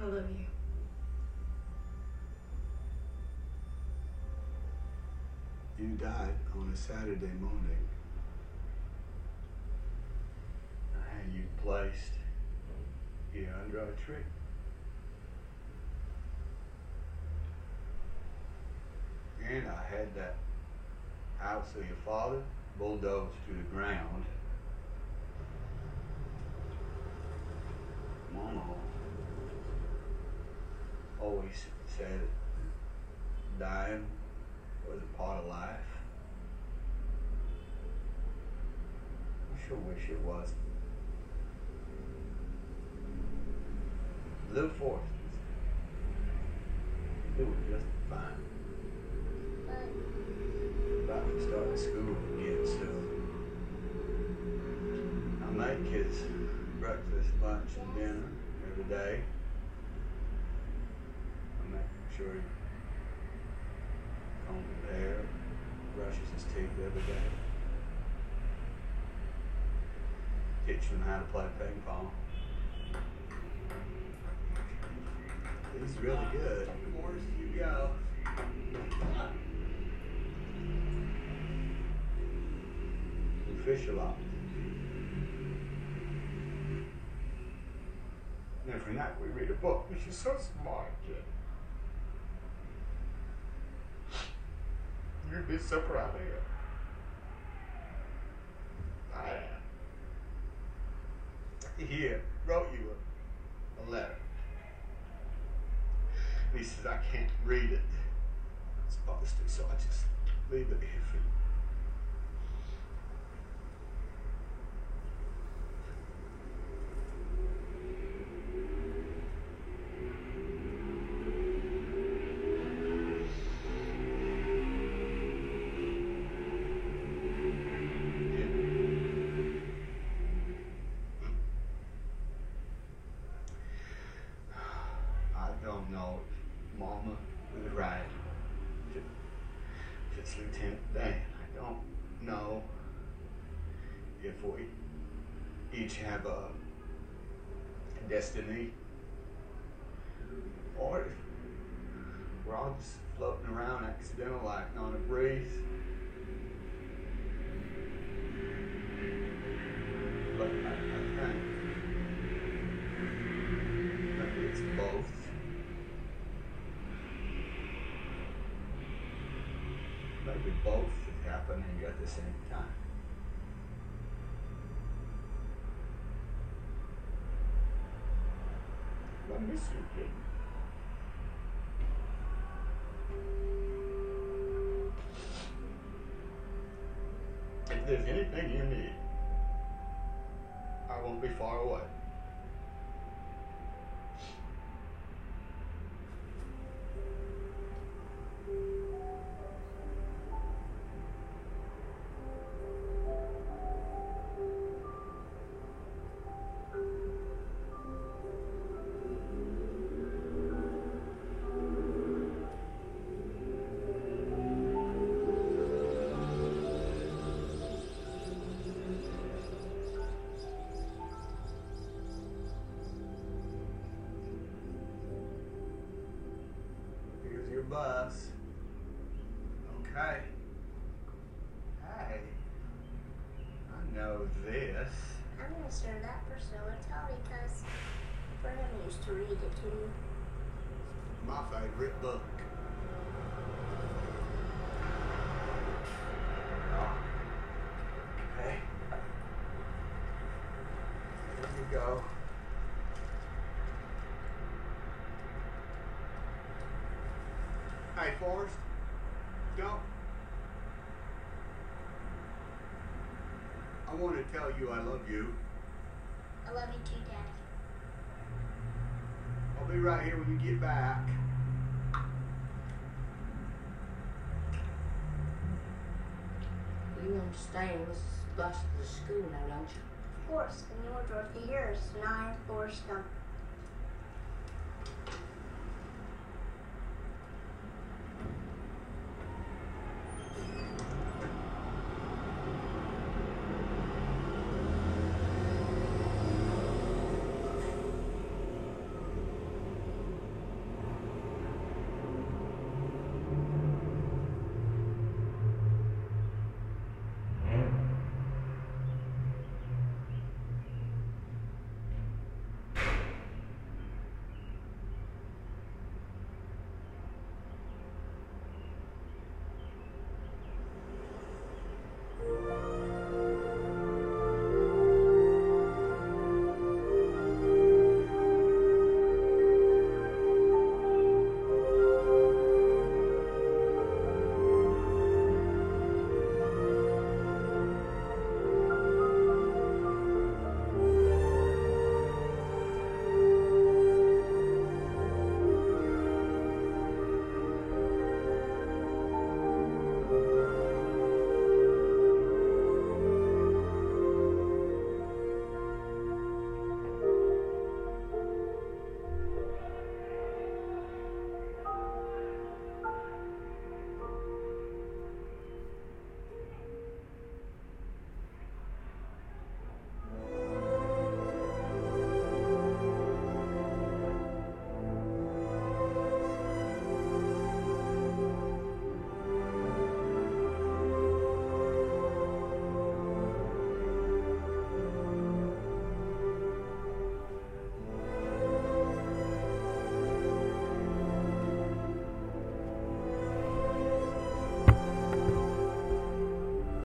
S39: I love you.
S2: You died on a Saturday morning. I had placed here under a tree. And I had that house of your father bulldozed to the ground. Mama always said dying was a part of life. I sure wish it was. Little Forrest was doing just fine. About to start school again soon. I make his breakfast, lunch, and dinner every day. I make sure he combs his hair, brushes his teeth every day. Teach him how to play ping pong. He's really uh, good. Forrest, you go. We fish a lot. And every night we read a book, which is so smart, kid. You'd be so proud of you. I am. Here, wrote you a, a letter. He says, I can't read it. I'm so I just leave it here for you. It's I don't know if we each have a destiny or if we're all just floating around accidental like on a breeze. But I, happening at the same time. Miss you, kid. If there's anything you need, I won't be far away. Okay. Hey. I know this.
S42: I'm gonna start that for show and tell because Vernon used to read it to me.
S2: My favorite book. Oh. Okay. Here you go. Hey, Forrest. Don't. I want to tell you I love you.
S42: I love you too, Daddy.
S2: I'll be right here when you get back.
S39: You understand this bus to the school now, don't you?
S42: Forrest, and you're Dorothy Harris, and I am Forrest Gump.